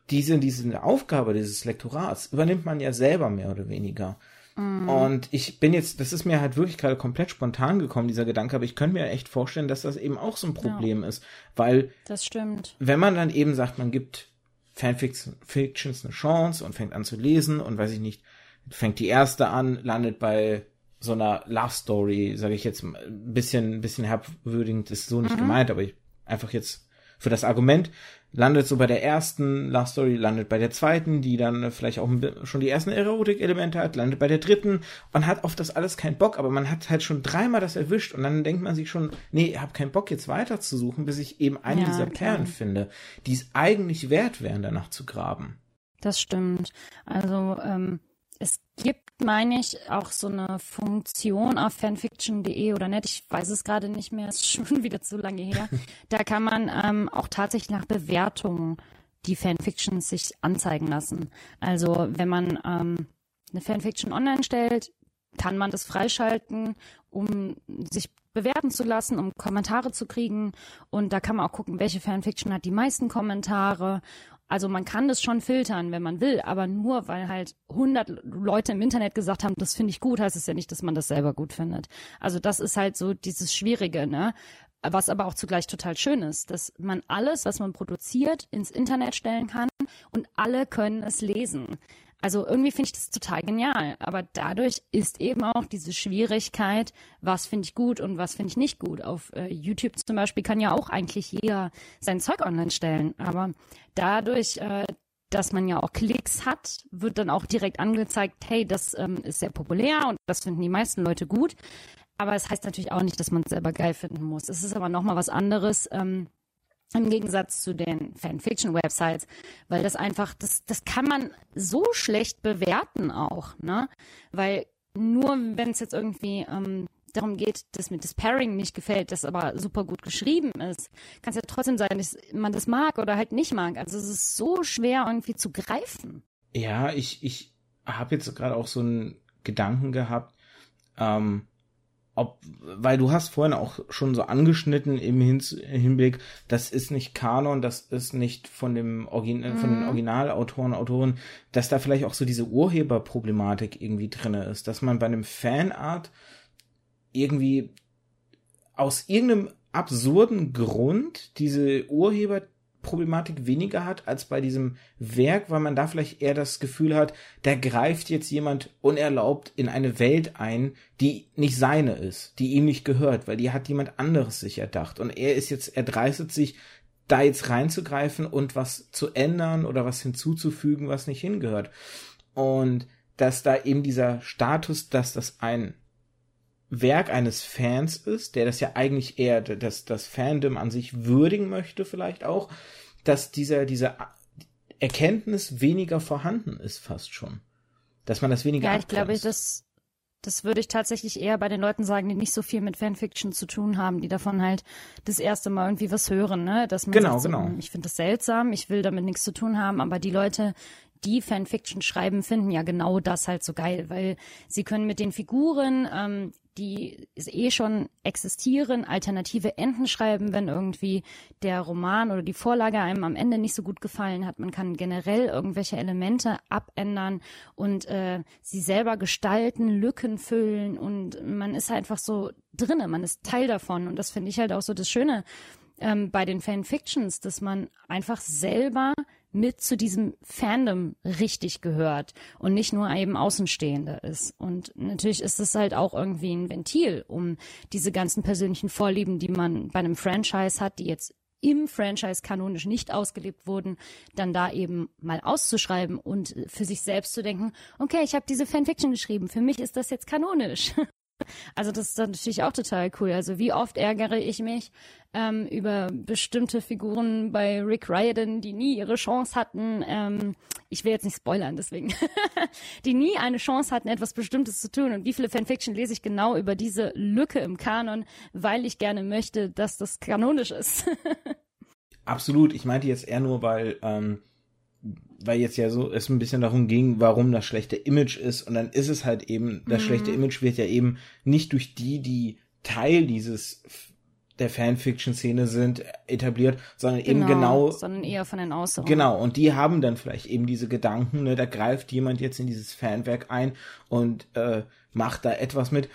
diese, diese Aufgabe dieses Lektorats übernimmt man ja selber mehr oder weniger. Mm. Und ich bin jetzt, das ist mir halt wirklich gerade komplett spontan gekommen, dieser Gedanke, aber ich könnte mir echt vorstellen, dass das eben auch so ein Problem ja. ist, weil das stimmt. Wenn man dann eben sagt, man gibt Fanfictions eine Chance und fängt an zu lesen und weiß ich nicht, fängt die erste an, landet bei so einer Love Story, sage ich jetzt ein bisschen, ein bisschen herabwürdigend, ist so nicht mhm. gemeint, aber ich einfach jetzt für das Argument, landet so bei der ersten Love Story, landet bei der zweiten, die dann vielleicht auch schon die ersten Erotik-Elemente hat, landet bei der dritten. Man hat auf das alles keinen Bock, aber man hat halt schon dreimal das erwischt und dann denkt man sich schon, nee, ich habe keinen Bock jetzt weiter zu suchen, bis ich eben einen ja, dieser Perlen finde, die es eigentlich wert wären, danach zu graben. Das stimmt. Also ähm, es gibt, meine ich, auch so eine Funktion auf fanfiction.de oder nicht, ich weiß es gerade nicht mehr, ist schon wieder zu lange her. Da kann man ähm, auch tatsächlich nach Bewertungen die Fanfictions sich anzeigen lassen. Also wenn man ähm, eine Fanfiction online stellt, kann man das freischalten, um sich bewerten zu lassen, um Kommentare zu kriegen. Und da kann man auch gucken, welche Fanfiction hat die meisten Kommentare also man kann das schon filtern, wenn man will, aber nur weil halt 100 Leute im Internet gesagt haben, das finde ich gut, heißt es ja nicht, dass man das selber gut findet. Also das ist halt so dieses Schwierige, ne? Was aber auch zugleich total schön ist, dass man alles, was man produziert, ins Internet stellen kann und alle können es lesen. Also irgendwie finde ich das total genial. Aber dadurch ist eben auch diese Schwierigkeit, was finde ich gut und was finde ich nicht gut. Auf äh, YouTube zum Beispiel kann ja auch eigentlich jeder sein Zeug online stellen. Aber dadurch, äh, dass man ja auch Klicks hat, wird dann auch direkt angezeigt, hey, das ähm, ist sehr populär und das finden die meisten Leute gut. Aber es das heißt natürlich auch nicht, dass man es selber geil finden muss. Es ist aber nochmal was anderes, ähm, im Gegensatz zu den Fanfiction-Websites, weil das einfach, das, das kann man so schlecht bewerten auch, ne? Weil nur wenn es jetzt irgendwie ähm, darum geht, dass mir das Pairing nicht gefällt, das aber super gut geschrieben ist, kann es ja trotzdem sein, dass man das mag oder halt nicht mag. Also es ist so schwer irgendwie zu greifen. Ja, ich, ich habe jetzt gerade auch so einen Gedanken gehabt, ähm, ob, weil du hast vorhin auch schon so angeschnitten im Hinblick, das ist nicht Kanon, das ist nicht von dem Origin mhm. von den mhm. Originalautoren, Autoren, dass da vielleicht auch so diese Urheberproblematik irgendwie drinne ist, dass man bei einem Fanart irgendwie aus irgendeinem absurden Grund diese Urheber Problematik weniger hat als bei diesem Werk, weil man da vielleicht eher das Gefühl hat, da greift jetzt jemand unerlaubt in eine Welt ein, die nicht seine ist, die ihm nicht gehört, weil die hat jemand anderes sich erdacht und er ist jetzt, er dreistet sich, da jetzt reinzugreifen und was zu ändern oder was hinzuzufügen, was nicht hingehört. Und dass da eben dieser Status, dass das ein Werk eines Fans ist, der das ja eigentlich eher das, das Fandom an sich würdigen möchte, vielleicht auch, dass dieser, diese Erkenntnis weniger vorhanden ist, fast schon. Dass man das weniger Ja, ich glaube, das, das würde ich tatsächlich eher bei den Leuten sagen, die nicht so viel mit Fanfiction zu tun haben, die davon halt das erste Mal irgendwie was hören, ne? Dass man genau, sagt, so, genau. Hm, ich finde das seltsam, ich will damit nichts zu tun haben, aber die Leute, die Fanfiction schreiben, finden ja genau das halt so geil, weil sie können mit den Figuren ähm, die eh schon existieren, alternative Enden schreiben, wenn irgendwie der Roman oder die Vorlage einem am Ende nicht so gut gefallen hat. Man kann generell irgendwelche Elemente abändern und äh, sie selber gestalten, Lücken füllen und man ist einfach so drinne, man ist Teil davon und das finde ich halt auch so das Schöne ähm, bei den Fanfictions, dass man einfach selber mit zu diesem Fandom richtig gehört und nicht nur eben Außenstehender ist. Und natürlich ist es halt auch irgendwie ein Ventil, um diese ganzen persönlichen Vorlieben, die man bei einem Franchise hat, die jetzt im Franchise kanonisch nicht ausgelebt wurden, dann da eben mal auszuschreiben und für sich selbst zu denken, okay, ich habe diese Fanfiction geschrieben, für mich ist das jetzt kanonisch. Also das ist natürlich auch total cool. Also wie oft ärgere ich mich ähm, über bestimmte Figuren bei Rick Riordan, die nie ihre Chance hatten. Ähm, ich will jetzt nicht spoilern, deswegen. die nie eine Chance hatten, etwas Bestimmtes zu tun. Und wie viele Fanfiction lese ich genau über diese Lücke im Kanon, weil ich gerne möchte, dass das kanonisch ist. Absolut. Ich meinte jetzt eher nur, weil ähm, weil jetzt ja so es ein bisschen darum ging, warum das schlechte Image ist und dann ist es halt eben, das mhm. schlechte Image wird ja eben nicht durch die, die Teil dieses der Fanfiction-Szene sind, etabliert, sondern genau, eben genau. Sondern eher von den Äußerungen. Genau, und die haben dann vielleicht eben diese Gedanken, ne, da greift jemand jetzt in dieses Fanwerk ein und äh, macht da etwas mit.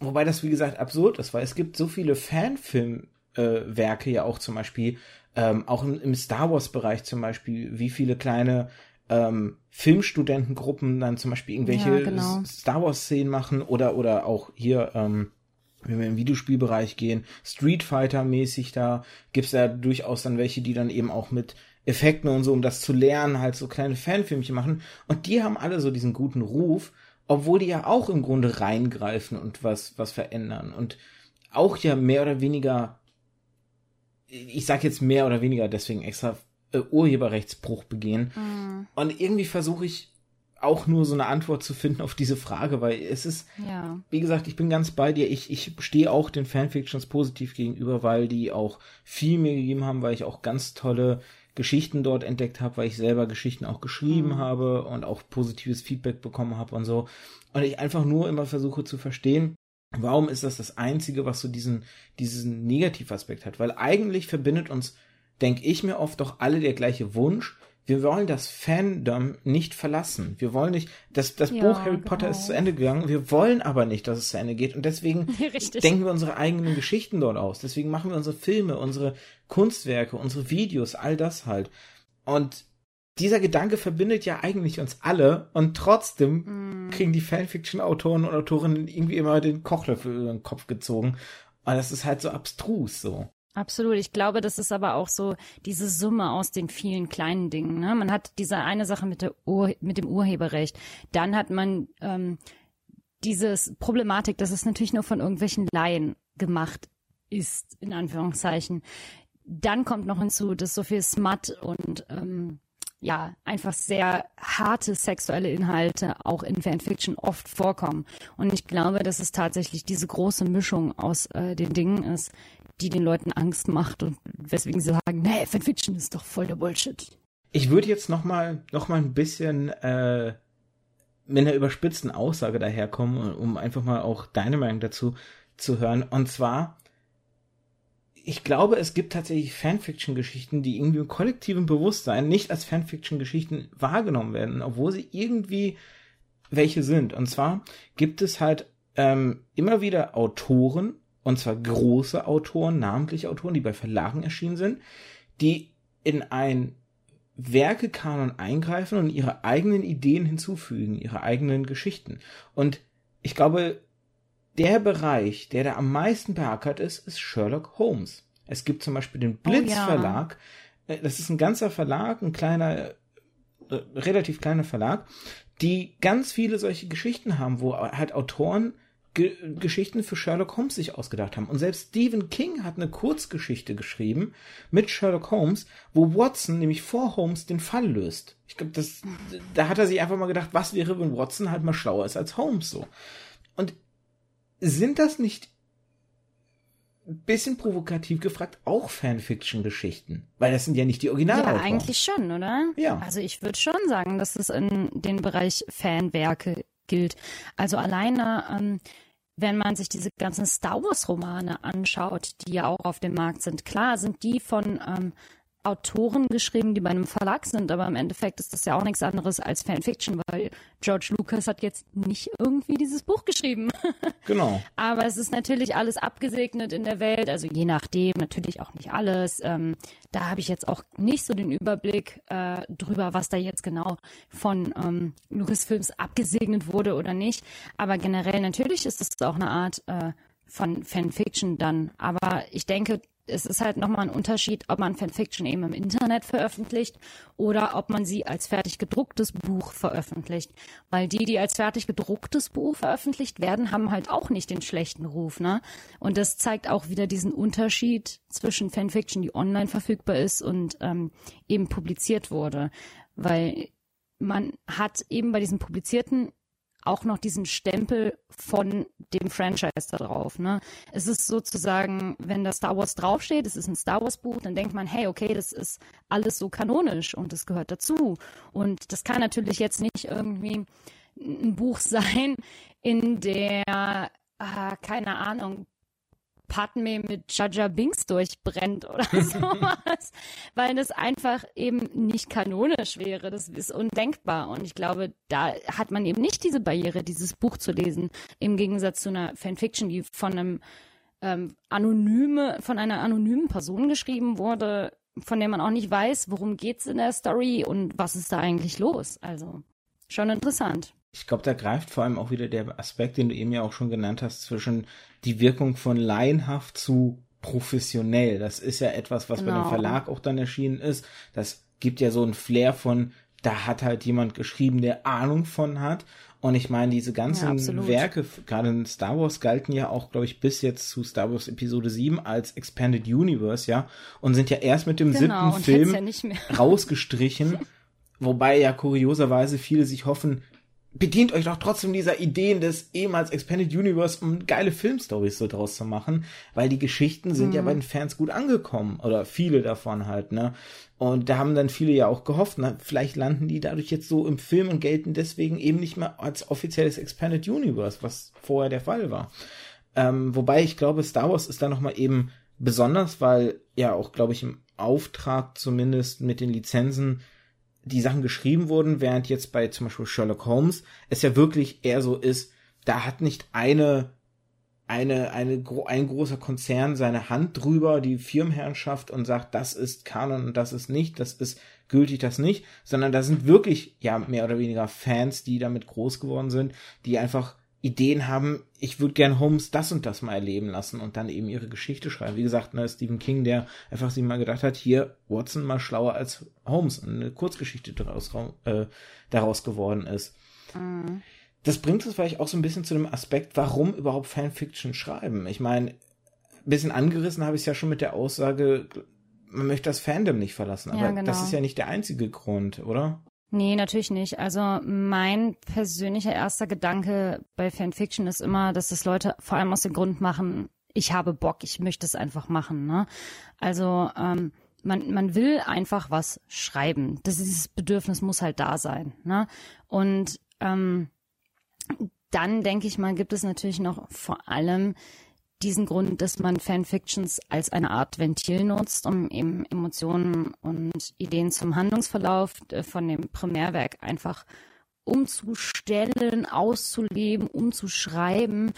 Wobei das, wie gesagt, absurd ist, weil es gibt so viele Fanfilmwerke äh, ja auch zum Beispiel, ähm, auch im, im Star Wars-Bereich zum Beispiel, wie viele kleine ähm, Filmstudentengruppen dann zum Beispiel irgendwelche ja, genau. Star Wars-Szenen machen oder oder auch hier, ähm, wenn wir im Videospielbereich gehen, Street Fighter-mäßig, da gibt's ja durchaus dann welche, die dann eben auch mit Effekten und so, um das zu lernen, halt so kleine Fanfilmchen machen. Und die haben alle so diesen guten Ruf, obwohl die ja auch im Grunde reingreifen und was, was verändern. Und auch ja mehr oder weniger ich sag jetzt mehr oder weniger deswegen extra äh, Urheberrechtsbruch begehen. Mhm. Und irgendwie versuche ich auch nur so eine Antwort zu finden auf diese Frage, weil es ist, ja. wie gesagt, ich bin ganz bei dir. Ich, ich stehe auch den Fanfictions positiv gegenüber, weil die auch viel mir gegeben haben, weil ich auch ganz tolle Geschichten dort entdeckt habe, weil ich selber Geschichten auch geschrieben mhm. habe und auch positives Feedback bekommen habe und so. Und ich einfach nur immer versuche zu verstehen, Warum ist das das Einzige, was so diesen, diesen Negativaspekt hat? Weil eigentlich verbindet uns, denke ich mir oft, doch alle der gleiche Wunsch. Wir wollen das Fandom nicht verlassen. Wir wollen nicht, das, das ja, Buch Harry genau. Potter ist zu Ende gegangen. Wir wollen aber nicht, dass es zu Ende geht. Und deswegen denken wir unsere eigenen Geschichten dort aus. Deswegen machen wir unsere Filme, unsere Kunstwerke, unsere Videos, all das halt. Und dieser Gedanke verbindet ja eigentlich uns alle und trotzdem mm. kriegen die Fanfiction-Autoren und Autorinnen irgendwie immer den Kochlöffel über den Kopf gezogen. Und das ist halt so abstrus so. Absolut. Ich glaube, das ist aber auch so diese Summe aus den vielen kleinen Dingen. Ne? Man hat diese eine Sache mit, der Ur mit dem Urheberrecht. Dann hat man ähm, dieses Problematik, dass es natürlich nur von irgendwelchen Laien gemacht ist, in Anführungszeichen. Dann kommt noch hinzu, dass so viel Smut und ähm, ja, einfach sehr harte sexuelle Inhalte auch in Fanfiction oft vorkommen. Und ich glaube, dass es tatsächlich diese große Mischung aus äh, den Dingen ist, die den Leuten Angst macht und weswegen sie sagen, nee, Fanfiction ist doch voll der Bullshit. Ich würde jetzt noch mal, noch mal ein bisschen äh, mit einer überspitzten Aussage daherkommen, um einfach mal auch deine Meinung dazu zu hören. Und zwar, ich glaube, es gibt tatsächlich Fanfiction-Geschichten, die irgendwie im kollektiven Bewusstsein nicht als Fanfiction-Geschichten wahrgenommen werden, obwohl sie irgendwie welche sind. Und zwar gibt es halt ähm, immer wieder Autoren, und zwar große Autoren, namentlich Autoren, die bei Verlagen erschienen sind, die in ein Werkekanon eingreifen und ihre eigenen Ideen hinzufügen, ihre eigenen Geschichten. Und ich glaube, der Bereich, der da am meisten beackert ist, ist Sherlock Holmes. Es gibt zum Beispiel den Blitz oh, ja. Verlag. Äh, das ist ein ganzer Verlag, ein kleiner, äh, relativ kleiner Verlag, die ganz viele solche Geschichten haben, wo halt Autoren Ge Geschichten für Sherlock Holmes sich ausgedacht haben. Und selbst Stephen King hat eine Kurzgeschichte geschrieben mit Sherlock Holmes, wo Watson nämlich vor Holmes den Fall löst. Ich glaube, das, da hat er sich einfach mal gedacht, was wäre, wenn Watson halt mal schlauer ist als Holmes so. Und sind das nicht bisschen provokativ gefragt auch Fanfiction-Geschichten? Weil das sind ja nicht die Originalautoren. Ja, eigentlich schon, oder? Ja. Also ich würde schon sagen, dass es in den Bereich Fanwerke gilt. Also alleine, ähm, wenn man sich diese ganzen Star Wars-Romane anschaut, die ja auch auf dem Markt sind, klar sind die von ähm, Autoren geschrieben, die bei einem Verlag sind, aber im Endeffekt ist das ja auch nichts anderes als Fanfiction, weil George Lucas hat jetzt nicht irgendwie dieses Buch geschrieben. Genau. aber es ist natürlich alles abgesegnet in der Welt, also je nachdem, natürlich auch nicht alles. Ähm, da habe ich jetzt auch nicht so den Überblick äh, drüber, was da jetzt genau von ähm, Lucasfilms abgesegnet wurde oder nicht. Aber generell natürlich ist es auch eine Art äh, von Fanfiction dann. Aber ich denke, es ist halt nochmal ein Unterschied, ob man Fanfiction eben im Internet veröffentlicht oder ob man sie als fertig gedrucktes Buch veröffentlicht. Weil die, die als fertig gedrucktes Buch veröffentlicht werden, haben halt auch nicht den schlechten Ruf, ne? Und das zeigt auch wieder diesen Unterschied zwischen Fanfiction, die online verfügbar ist und ähm, eben publiziert wurde. Weil man hat eben bei diesen publizierten auch noch diesen Stempel von dem Franchise da drauf. Ne? Es ist sozusagen, wenn da Star Wars draufsteht, es ist ein Star Wars Buch, dann denkt man, hey, okay, das ist alles so kanonisch und das gehört dazu. Und das kann natürlich jetzt nicht irgendwie ein Buch sein, in der, äh, keine Ahnung, Padme mit Jaja Binks durchbrennt oder sowas, weil das einfach eben nicht kanonisch wäre. Das ist undenkbar. Und ich glaube, da hat man eben nicht diese Barriere, dieses Buch zu lesen, im Gegensatz zu einer Fanfiction, die von einem ähm, anonyme, von einer anonymen Person geschrieben wurde, von der man auch nicht weiß, worum geht's in der Story und was ist da eigentlich los. Also schon interessant ich glaube, da greift vor allem auch wieder der Aspekt, den du eben ja auch schon genannt hast, zwischen die Wirkung von laienhaft zu professionell. Das ist ja etwas, was genau. bei dem genau. Verlag auch dann erschienen ist. Das gibt ja so ein Flair von, da hat halt jemand geschrieben, der Ahnung von hat. Und ich meine, diese ganzen ja, Werke, gerade in Star Wars, galten ja auch, glaube ich, bis jetzt zu Star Wars Episode 7 als Expanded Universe, ja, und sind ja erst mit dem genau, siebten Film ja rausgestrichen. Wobei ja kurioserweise viele sich hoffen, bedient euch doch trotzdem dieser Ideen des ehemals Expanded Universe, um geile Filmstories so draus zu machen, weil die Geschichten sind mhm. ja bei den Fans gut angekommen oder viele davon halt, ne? Und da haben dann viele ja auch gehofft, na, vielleicht landen die dadurch jetzt so im Film und gelten deswegen eben nicht mehr als offizielles Expanded Universe, was vorher der Fall war. Ähm, wobei ich glaube, Star Wars ist da nochmal eben besonders, weil ja auch, glaube ich, im Auftrag zumindest mit den Lizenzen die Sachen geschrieben wurden, während jetzt bei zum Beispiel Sherlock Holmes es ja wirklich eher so ist, da hat nicht eine eine, eine, ein großer Konzern seine Hand drüber, die Firmenherrschaft und sagt, das ist Kanon und das ist nicht, das ist gültig, das nicht, sondern da sind wirklich, ja, mehr oder weniger Fans, die damit groß geworden sind, die einfach Ideen haben, ich würde gern Holmes das und das mal erleben lassen und dann eben ihre Geschichte schreiben. Wie gesagt, ne, Stephen King, der einfach sich mal gedacht hat, hier, Watson mal schlauer als Holmes und eine Kurzgeschichte daraus, äh, daraus geworden ist. Mhm. Das bringt uns vielleicht auch so ein bisschen zu dem Aspekt, warum überhaupt Fanfiction schreiben. Ich meine, ein bisschen angerissen habe ich es ja schon mit der Aussage, man möchte das Fandom nicht verlassen, aber ja, genau. das ist ja nicht der einzige Grund, oder? Nee, natürlich nicht. Also mein persönlicher erster Gedanke bei Fanfiction ist immer, dass das Leute vor allem aus dem Grund machen, ich habe Bock, ich möchte es einfach machen. Ne? Also ähm, man, man will einfach was schreiben. Das, dieses Bedürfnis muss halt da sein. Ne? Und ähm, dann denke ich mal, gibt es natürlich noch vor allem diesen Grund, dass man Fanfictions als eine Art Ventil nutzt, um eben Emotionen und Ideen zum Handlungsverlauf äh, von dem Primärwerk einfach umzustellen, auszuleben, umzuschreiben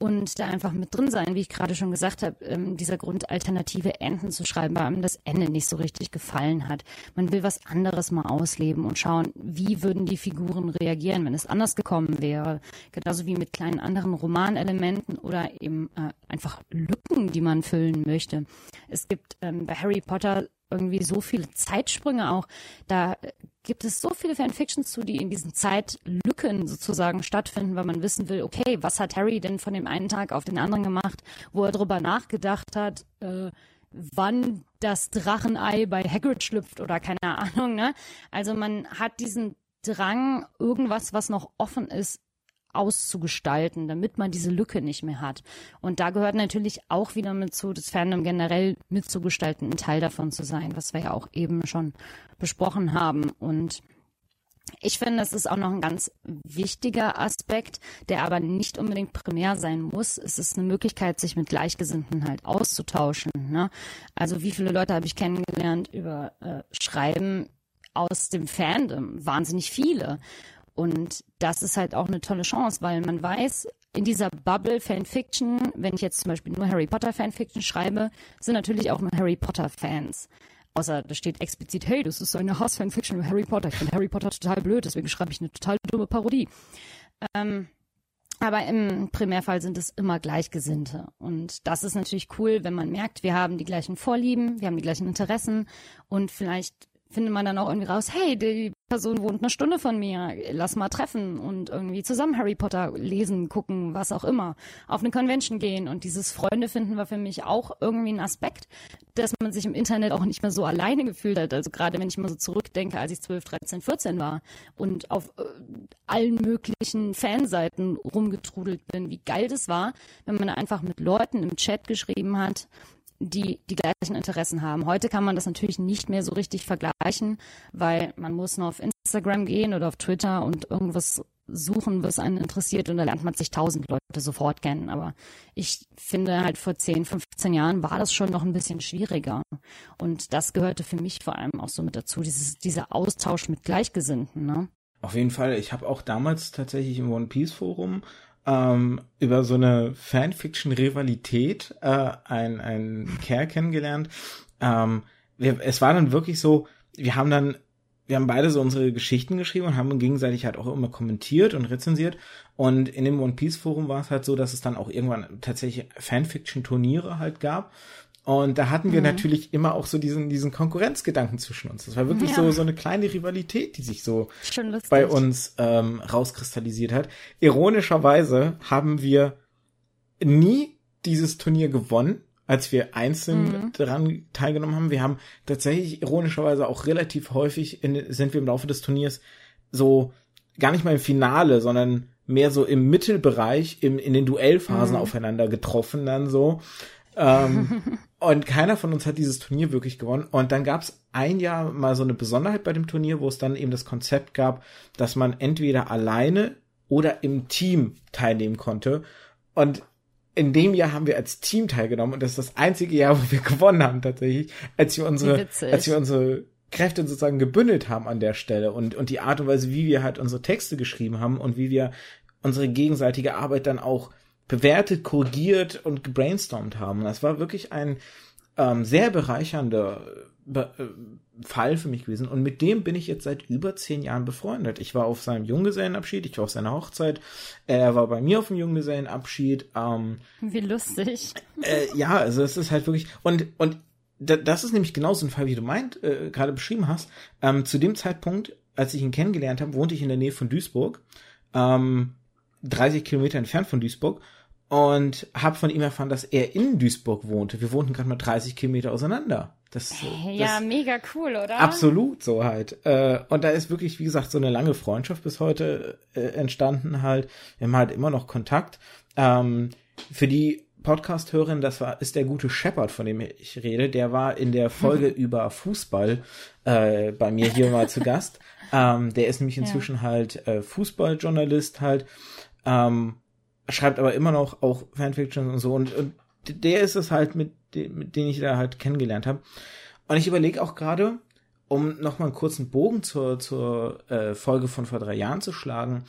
und da einfach mit drin sein, wie ich gerade schon gesagt habe, ähm, dieser Grund, alternative Enden zu schreiben, weil einem das Ende nicht so richtig gefallen hat. Man will was anderes mal ausleben und schauen, wie würden die Figuren reagieren, wenn es anders gekommen wäre. Genauso wie mit kleinen anderen Romanelementen oder eben äh, einfach Lücken, die man füllen möchte. Es gibt ähm, bei Harry Potter irgendwie so viele Zeitsprünge auch. Da gibt es so viele Fanfictions zu, die in diesen Zeitlücken sozusagen stattfinden, weil man wissen will, okay, was hat Harry denn von dem einen Tag auf den anderen gemacht, wo er drüber nachgedacht hat, äh, wann das Drachenei bei Hagrid schlüpft oder keine Ahnung, ne? Also man hat diesen Drang, irgendwas, was noch offen ist, auszugestalten, damit man diese Lücke nicht mehr hat. Und da gehört natürlich auch wieder mit zu, das Fandom generell mitzugestalten, ein Teil davon zu sein, was wir ja auch eben schon besprochen haben. Und ich finde, es ist auch noch ein ganz wichtiger Aspekt, der aber nicht unbedingt primär sein muss. Es ist eine Möglichkeit, sich mit Gleichgesinnten halt auszutauschen. Ne? Also wie viele Leute habe ich kennengelernt über äh, Schreiben aus dem Fandom? Wahnsinnig viele. Und das ist halt auch eine tolle Chance, weil man weiß, in dieser Bubble Fanfiction, wenn ich jetzt zum Beispiel nur Harry Potter Fanfiction schreibe, sind natürlich auch nur Harry Potter Fans. Außer da steht explizit, hey, das ist eine Hass-Fanfiction über Harry Potter. Ich finde Harry Potter total blöd, deswegen schreibe ich eine total dumme Parodie. Ähm, Aber im Primärfall sind es immer Gleichgesinnte. Und das ist natürlich cool, wenn man merkt, wir haben die gleichen Vorlieben, wir haben die gleichen Interessen und vielleicht findet man dann auch irgendwie raus, hey, die Person wohnt eine Stunde von mir, lass mal treffen und irgendwie zusammen Harry Potter lesen, gucken, was auch immer, auf eine Convention gehen und dieses Freunde finden war für mich auch irgendwie ein Aspekt, dass man sich im Internet auch nicht mehr so alleine gefühlt hat. Also gerade wenn ich mal so zurückdenke, als ich 12, 13, 14 war und auf äh, allen möglichen Fanseiten rumgetrudelt bin, wie geil das war, wenn man einfach mit Leuten im Chat geschrieben hat, die die gleichen Interessen haben. Heute kann man das natürlich nicht mehr so richtig vergleichen, weil man muss nur auf Instagram gehen oder auf Twitter und irgendwas suchen, was einen interessiert und da lernt man sich tausend Leute sofort kennen. Aber ich finde halt vor 10, 15 Jahren war das schon noch ein bisschen schwieriger. Und das gehörte für mich vor allem auch so mit dazu, dieses, dieser Austausch mit Gleichgesinnten. Ne? Auf jeden Fall. Ich habe auch damals tatsächlich im One Piece Forum ähm, über so eine Fanfiction-Rivalität äh, ein, ein Kerl kennengelernt. Ähm, wir, es war dann wirklich so, wir haben dann, wir haben beide so unsere Geschichten geschrieben und haben gegenseitig halt auch immer kommentiert und rezensiert. Und in dem One Piece Forum war es halt so, dass es dann auch irgendwann tatsächlich Fanfiction-Turniere halt gab. Und da hatten wir mhm. natürlich immer auch so diesen, diesen Konkurrenzgedanken zwischen uns. Das war wirklich ja. so, so eine kleine Rivalität, die sich so bei uns ähm, rauskristallisiert hat. Ironischerweise haben wir nie dieses Turnier gewonnen, als wir einzeln mhm. daran teilgenommen haben. Wir haben tatsächlich ironischerweise auch relativ häufig in, sind wir im Laufe des Turniers so gar nicht mal im Finale, sondern mehr so im Mittelbereich, im, in den Duellphasen mhm. aufeinander getroffen dann so. Ähm, und keiner von uns hat dieses Turnier wirklich gewonnen. Und dann gab es ein Jahr mal so eine Besonderheit bei dem Turnier, wo es dann eben das Konzept gab, dass man entweder alleine oder im Team teilnehmen konnte. Und in dem Jahr haben wir als Team teilgenommen und das ist das einzige Jahr, wo wir gewonnen haben tatsächlich, als wir unsere, als wir unsere Kräfte sozusagen gebündelt haben an der Stelle und, und die Art und Weise, wie wir halt unsere Texte geschrieben haben und wie wir unsere gegenseitige Arbeit dann auch bewertet, korrigiert und gebrainstormt haben. das war wirklich ein ähm, sehr bereichernder Be äh, Fall für mich gewesen. Und mit dem bin ich jetzt seit über zehn Jahren befreundet. Ich war auf seinem Junggesellenabschied, ich war auf seiner Hochzeit, er war bei mir auf dem Junggesellenabschied. Ähm, Wie lustig. Äh, ja, also es ist halt wirklich und und das ist nämlich genauso ein Fall, wie du meint, äh, gerade beschrieben hast. Ähm, zu dem Zeitpunkt, als ich ihn kennengelernt habe, wohnte ich in der Nähe von Duisburg, ähm, 30 Kilometer entfernt von Duisburg und habe von ihm erfahren, dass er in Duisburg wohnte. Wir wohnten gerade mal 30 Kilometer auseinander. Das, ja, das mega cool, oder? Absolut, so halt. Äh, und da ist wirklich, wie gesagt, so eine lange Freundschaft bis heute äh, entstanden halt. Wir haben halt immer noch Kontakt. Ähm, für die Podcast-Hörerin, das war, ist der gute Shepard, von dem ich rede. Der war in der Folge über Fußball äh, bei mir hier mal zu Gast. Ähm, der ist nämlich inzwischen ja. halt äh, Fußballjournalist halt. Ähm, schreibt aber immer noch auch Fanfiction und so. Und, und der ist es halt, mit, dem, mit dem ich da halt kennengelernt habe. Und ich überlege auch gerade, um nochmal einen kurzen Bogen zur, zur äh, Folge von vor drei Jahren zu schlagen,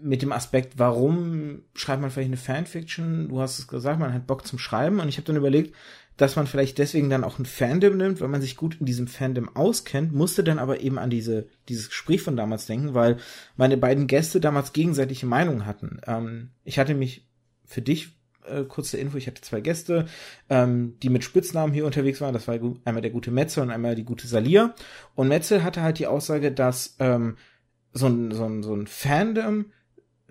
mit dem Aspekt, warum schreibt man vielleicht eine Fanfiction? Du hast es gesagt, man hat Bock zum Schreiben. Und ich habe dann überlegt, dass man vielleicht deswegen dann auch ein Fandom nimmt, weil man sich gut in diesem Fandom auskennt, musste dann aber eben an diese, dieses Gespräch von damals denken, weil meine beiden Gäste damals gegenseitige Meinungen hatten. Ähm, ich hatte mich für dich, äh, kurze Info, ich hatte zwei Gäste, ähm, die mit Spitznamen hier unterwegs waren. Das war einmal der gute Metze und einmal die gute Salir. Und Metze hatte halt die Aussage, dass ähm, so ein, so ein, so ein Fandom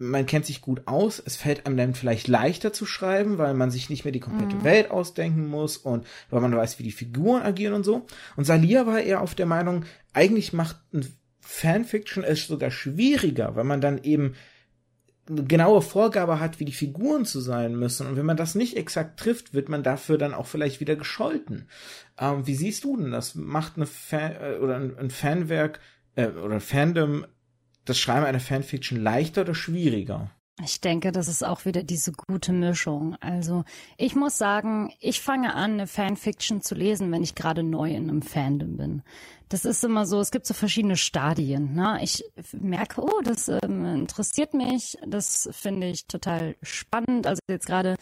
man kennt sich gut aus, es fällt einem dann vielleicht leichter zu schreiben, weil man sich nicht mehr die komplette mhm. Welt ausdenken muss und weil man weiß, wie die Figuren agieren und so. Und Salia war eher auf der Meinung, eigentlich macht ein Fanfiction es sogar schwieriger, weil man dann eben eine genaue Vorgabe hat, wie die Figuren zu sein müssen. Und wenn man das nicht exakt trifft, wird man dafür dann auch vielleicht wieder gescholten. Ähm, wie siehst du denn das? Macht eine Fan äh, oder ein, ein Fanwerk äh, oder Fandom das Schreiben einer Fanfiction leichter oder schwieriger? Ich denke, das ist auch wieder diese gute Mischung. Also ich muss sagen, ich fange an, eine Fanfiction zu lesen, wenn ich gerade neu in einem Fandom bin. Das ist immer so, es gibt so verschiedene Stadien. Ne? Ich merke, oh, das ähm, interessiert mich, das finde ich total spannend. Also jetzt gerade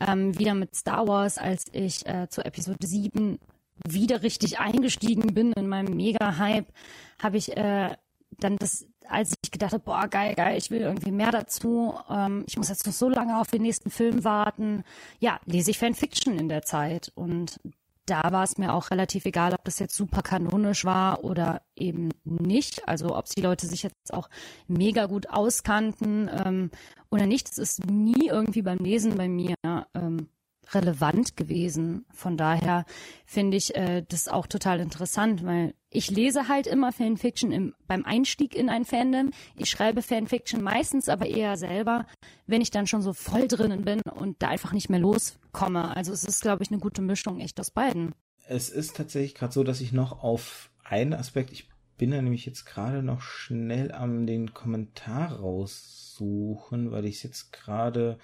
ähm, wieder mit Star Wars, als ich äh, zur Episode 7 wieder richtig eingestiegen bin in meinem Mega-Hype, habe ich äh, dann das als ich gedacht habe, boah, geil, geil, ich will irgendwie mehr dazu, ähm, ich muss jetzt noch so lange auf den nächsten Film warten, ja, lese ich Fanfiction in der Zeit. Und da war es mir auch relativ egal, ob das jetzt super kanonisch war oder eben nicht. Also ob die Leute sich jetzt auch mega gut auskannten ähm, oder nicht. Das ist nie irgendwie beim Lesen bei mir ähm, relevant gewesen. Von daher finde ich äh, das auch total interessant, weil ich lese halt immer Fanfiction im, beim Einstieg in ein Fandom. Ich schreibe Fanfiction meistens aber eher selber, wenn ich dann schon so voll drinnen bin und da einfach nicht mehr loskomme. Also es ist, glaube ich, eine gute Mischung echt aus beiden. Es ist tatsächlich gerade so, dass ich noch auf einen Aspekt, ich bin da nämlich jetzt gerade noch schnell am den Kommentar raussuchen, weil ich es jetzt gerade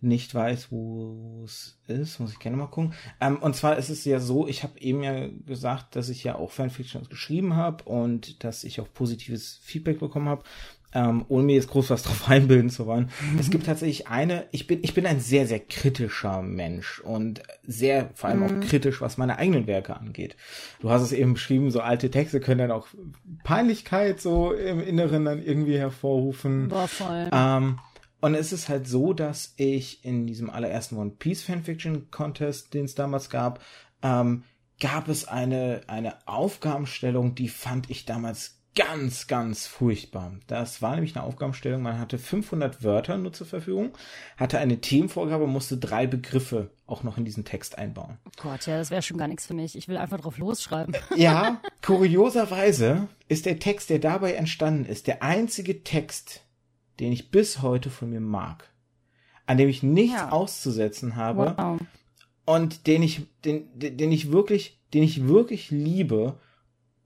nicht weiß, wo es ist, muss ich gerne mal gucken. Ähm, und zwar ist es ja so, ich habe eben ja gesagt, dass ich ja auch Fanfiction geschrieben habe und dass ich auch positives Feedback bekommen habe. Ähm, ohne mir jetzt groß was drauf einbilden zu wollen. Es gibt tatsächlich eine, ich bin, ich bin ein sehr, sehr kritischer Mensch und sehr, vor allem auch mhm. kritisch, was meine eigenen Werke angeht. Du hast es eben beschrieben, so alte Texte können dann auch Peinlichkeit so im Inneren dann irgendwie hervorrufen. Boah, voll. Ähm, und es ist halt so, dass ich in diesem allerersten One Piece Fanfiction Contest, den es damals gab, ähm, gab es eine, eine Aufgabenstellung, die fand ich damals ganz, ganz furchtbar. Das war nämlich eine Aufgabenstellung, man hatte 500 Wörter nur zur Verfügung, hatte eine Themenvorgabe, musste drei Begriffe auch noch in diesen Text einbauen. Oh Gott, ja, das wäre schon gar nichts für mich. Ich will einfach drauf losschreiben. Ja, kurioserweise ist der Text, der dabei entstanden ist, der einzige Text, den ich bis heute von mir mag, an dem ich nichts ja. auszusetzen habe wow. und den ich, den, den ich wirklich, den ich wirklich liebe.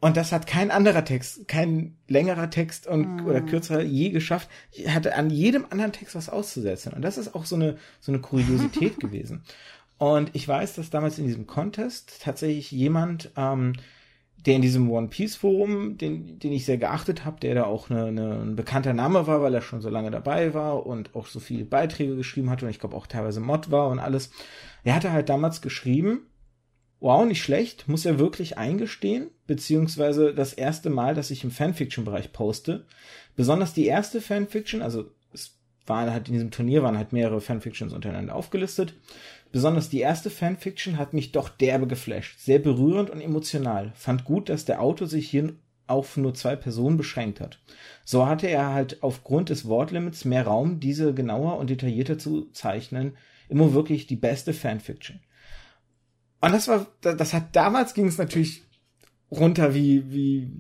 Und das hat kein anderer Text, kein längerer Text und mm. oder kürzerer je geschafft. Ich hatte an jedem anderen Text was auszusetzen. Und das ist auch so eine, so eine Kuriosität gewesen. Und ich weiß, dass damals in diesem Contest tatsächlich jemand ähm, der in diesem One Piece Forum, den, den ich sehr geachtet habe, der da auch eine, eine, ein bekannter Name war, weil er schon so lange dabei war und auch so viele Beiträge geschrieben hat und ich glaube auch teilweise Mod war und alles. Er hatte halt damals geschrieben, wow, nicht schlecht, muss er wirklich eingestehen, beziehungsweise das erste Mal, dass ich im Fanfiction-Bereich poste. Besonders die erste Fanfiction, also es waren halt in diesem Turnier waren halt mehrere Fanfictions untereinander aufgelistet. Besonders die erste Fanfiction hat mich doch derbe geflasht. Sehr berührend und emotional. Fand gut, dass der Autor sich hier auf nur zwei Personen beschränkt hat. So hatte er halt aufgrund des Wortlimits mehr Raum, diese genauer und detaillierter zu zeichnen. Immer wirklich die beste Fanfiction. Und das war, das hat damals ging es natürlich runter wie, wie,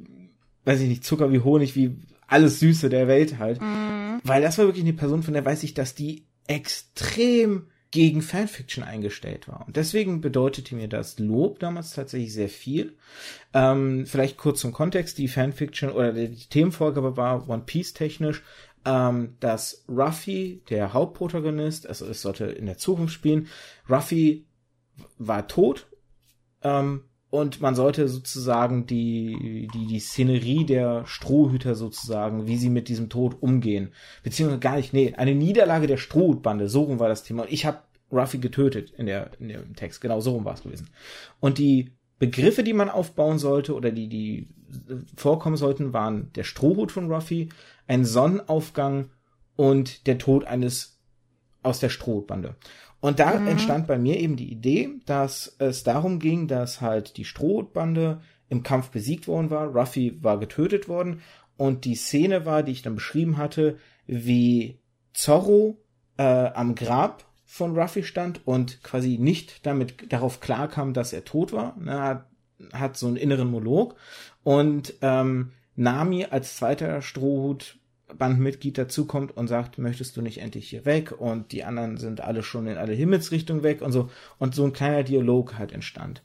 weiß ich nicht, Zucker wie Honig, wie alles Süße der Welt halt. Mhm. Weil das war wirklich eine Person, von der weiß ich, dass die extrem gegen Fanfiction eingestellt war. Und deswegen bedeutete mir das Lob damals tatsächlich sehr viel. Ähm, vielleicht kurz zum Kontext, die Fanfiction oder die Themenvorgabe war One Piece technisch, ähm, dass Ruffy, der Hauptprotagonist, also es sollte in der Zukunft spielen, Ruffy war tot ähm, und man sollte sozusagen die, die, die Szenerie der Strohhüter sozusagen, wie sie mit diesem Tod umgehen. Beziehungsweise gar nicht, nee, eine Niederlage der Strohhutbande, so rum war das Thema. Und ich habe Ruffy getötet in, der, in dem Text, genau so rum war es gewesen. Und die Begriffe, die man aufbauen sollte oder die, die vorkommen sollten, waren der Strohhut von Ruffy, ein Sonnenaufgang und der Tod eines aus der Strohhutbande. Und da mhm. entstand bei mir eben die Idee, dass es darum ging, dass halt die Strohbande im Kampf besiegt worden war, Ruffy war getötet worden und die Szene war, die ich dann beschrieben hatte, wie Zorro äh, am Grab von Ruffy stand und quasi nicht damit darauf klarkam, dass er tot war. Er hat, hat so einen inneren Monolog und ähm, Nami als zweiter Strohhut Bandmitglied dazukommt und sagt, möchtest du nicht endlich hier weg? Und die anderen sind alle schon in alle Himmelsrichtungen weg und so. Und so ein kleiner Dialog halt entstand.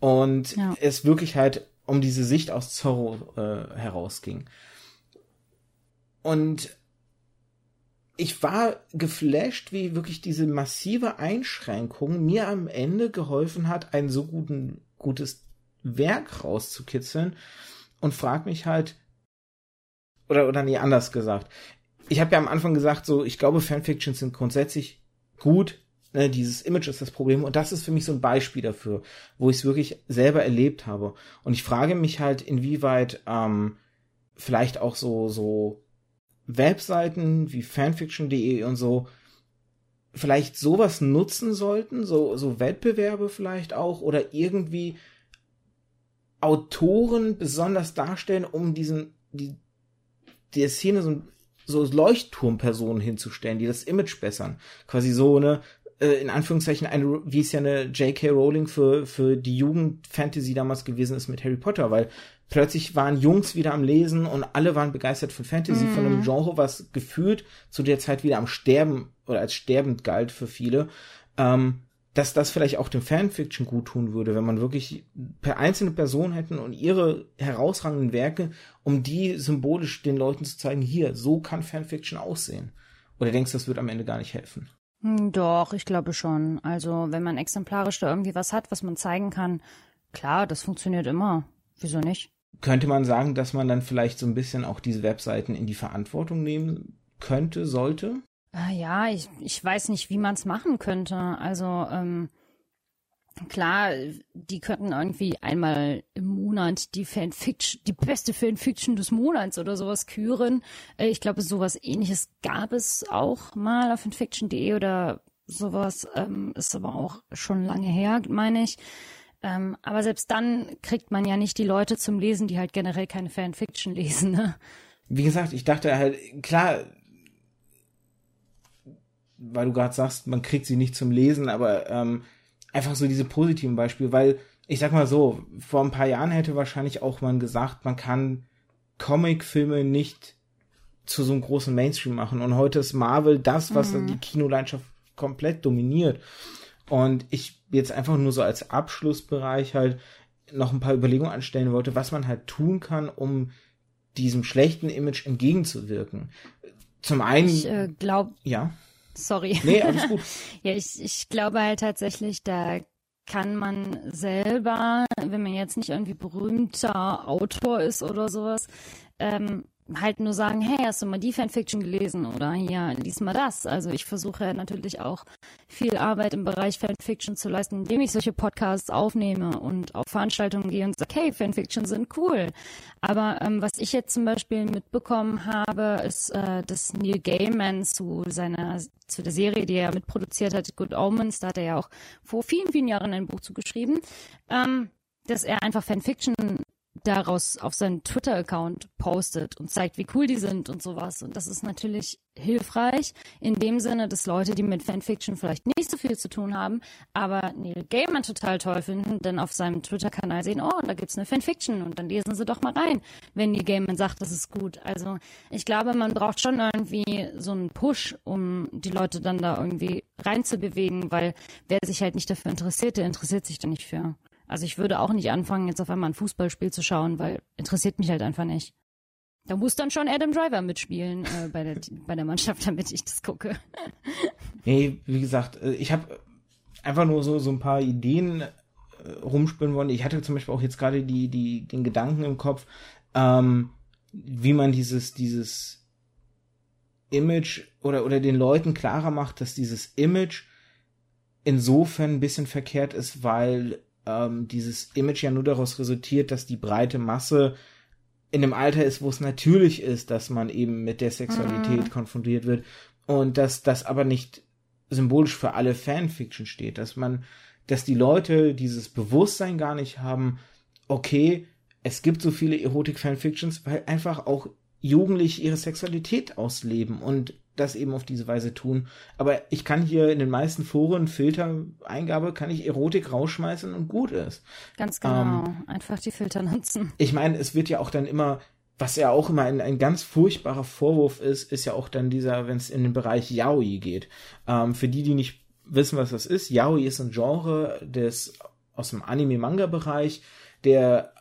Und ja. es wirklich halt um diese Sicht aus Zorro äh, herausging. Und ich war geflasht, wie wirklich diese massive Einschränkung mir am Ende geholfen hat, ein so guten, gutes Werk rauszukitzeln und frag mich halt, oder, oder nee, anders gesagt. Ich habe ja am Anfang gesagt, so, ich glaube, Fanfictions sind grundsätzlich gut. Ne, dieses Image ist das Problem. Und das ist für mich so ein Beispiel dafür, wo ich es wirklich selber erlebt habe. Und ich frage mich halt, inwieweit ähm, vielleicht auch so, so Webseiten wie fanfiction.de und so vielleicht sowas nutzen sollten, so, so Wettbewerbe vielleicht auch oder irgendwie Autoren besonders darstellen, um diesen, die, der Szene so, so Leuchtturmpersonen hinzustellen, die das Image bessern. Quasi so eine, äh, in Anführungszeichen, eine, wie es ja eine J.K. Rowling für, für die Jugend-Fantasy damals gewesen ist mit Harry Potter, weil plötzlich waren Jungs wieder am Lesen und alle waren begeistert von Fantasy, mhm. von einem mhm. Genre, was gefühlt zu der Zeit wieder am Sterben oder als sterbend galt für viele. Ähm, dass das vielleicht auch dem Fanfiction gut tun würde, wenn man wirklich per einzelne Personen hätten und ihre herausragenden Werke, um die symbolisch den Leuten zu zeigen, hier, so kann Fanfiction aussehen. Oder denkst du, das wird am Ende gar nicht helfen? Hm, doch, ich glaube schon. Also, wenn man exemplarisch da irgendwie was hat, was man zeigen kann, klar, das funktioniert immer. Wieso nicht? Könnte man sagen, dass man dann vielleicht so ein bisschen auch diese Webseiten in die Verantwortung nehmen könnte, sollte? Ah, ja, ich, ich weiß nicht, wie man es machen könnte. Also ähm, klar, die könnten irgendwie einmal im Monat die Fanfiction, die beste Fanfiction des Monats oder sowas küren. Äh, ich glaube, sowas ähnliches gab es auch mal auf fanfiction.de oder sowas. Ähm, ist aber auch schon lange her, meine ich. Ähm, aber selbst dann kriegt man ja nicht die Leute zum Lesen, die halt generell keine Fanfiction lesen. Ne? Wie gesagt, ich dachte halt, klar, weil du gerade sagst, man kriegt sie nicht zum Lesen, aber ähm, einfach so diese positiven Beispiele, weil ich sag mal so, vor ein paar Jahren hätte wahrscheinlich auch man gesagt, man kann Comicfilme nicht zu so einem großen Mainstream machen und heute ist Marvel das, was mhm. die Kinolandschaft komplett dominiert. Und ich jetzt einfach nur so als Abschlussbereich halt noch ein paar Überlegungen anstellen wollte, was man halt tun kann, um diesem schlechten Image entgegenzuwirken. Zum einen. Ich äh, glaube. Ja. Sorry. Nee, alles gut. ja, ich, ich glaube halt tatsächlich, da kann man selber, wenn man jetzt nicht irgendwie berühmter Autor ist oder sowas, ähm, halt nur sagen, hey, hast du mal die Fanfiction gelesen oder ja, lies mal das. Also ich versuche natürlich auch viel Arbeit im Bereich Fanfiction zu leisten, indem ich solche Podcasts aufnehme und auf Veranstaltungen gehe und sage, hey, Fanfiction sind cool. Aber ähm, was ich jetzt zum Beispiel mitbekommen habe, ist, äh, dass Neil Gaiman zu seiner zu der Serie, die er mitproduziert hat, Good Omens, da hat er ja auch vor vielen, vielen Jahren ein Buch zugeschrieben, ähm, dass er einfach Fanfiction daraus auf seinen Twitter-Account postet und zeigt, wie cool die sind und sowas. Und das ist natürlich hilfreich in dem Sinne, dass Leute, die mit Fanfiction vielleicht nicht so viel zu tun haben, aber Neil Gaiman total toll finden, denn auf seinem Twitter-Kanal sehen, oh, da gibt's eine Fanfiction und dann lesen sie doch mal rein, wenn Neil Gaiman sagt, das ist gut. Also ich glaube, man braucht schon irgendwie so einen Push, um die Leute dann da irgendwie reinzubewegen, weil wer sich halt nicht dafür interessiert, der interessiert sich da nicht für. Also ich würde auch nicht anfangen, jetzt auf einmal ein Fußballspiel zu schauen, weil interessiert mich halt einfach nicht. Da muss dann schon Adam Driver mitspielen äh, bei, der, bei der Mannschaft, damit ich das gucke. nee, wie gesagt, äh, ich habe einfach nur so, so ein paar Ideen äh, rumspinnen wollen. Ich hatte zum Beispiel auch jetzt gerade die, die, den Gedanken im Kopf, ähm, wie man dieses, dieses Image oder, oder den Leuten klarer macht, dass dieses Image insofern ein bisschen verkehrt ist, weil ähm, dieses Image ja nur daraus resultiert, dass die breite Masse in einem Alter ist, wo es natürlich ist, dass man eben mit der Sexualität mhm. konfrontiert wird und dass das aber nicht symbolisch für alle Fanfiction steht, dass man, dass die Leute dieses Bewusstsein gar nicht haben, okay, es gibt so viele Erotik-Fanfictions, weil einfach auch Jugendliche ihre Sexualität ausleben und das eben auf diese Weise tun. Aber ich kann hier in den meisten Foren Filter-Eingabe, kann ich Erotik rausschmeißen und gut ist. Ganz genau. Ähm, Einfach die Filter nutzen. Ich meine, es wird ja auch dann immer, was ja auch immer ein, ein ganz furchtbarer Vorwurf ist, ist ja auch dann dieser, wenn es in den Bereich Yaoi geht. Ähm, für die, die nicht wissen, was das ist, Yaoi ist ein Genre des, aus dem Anime-Manga-Bereich, der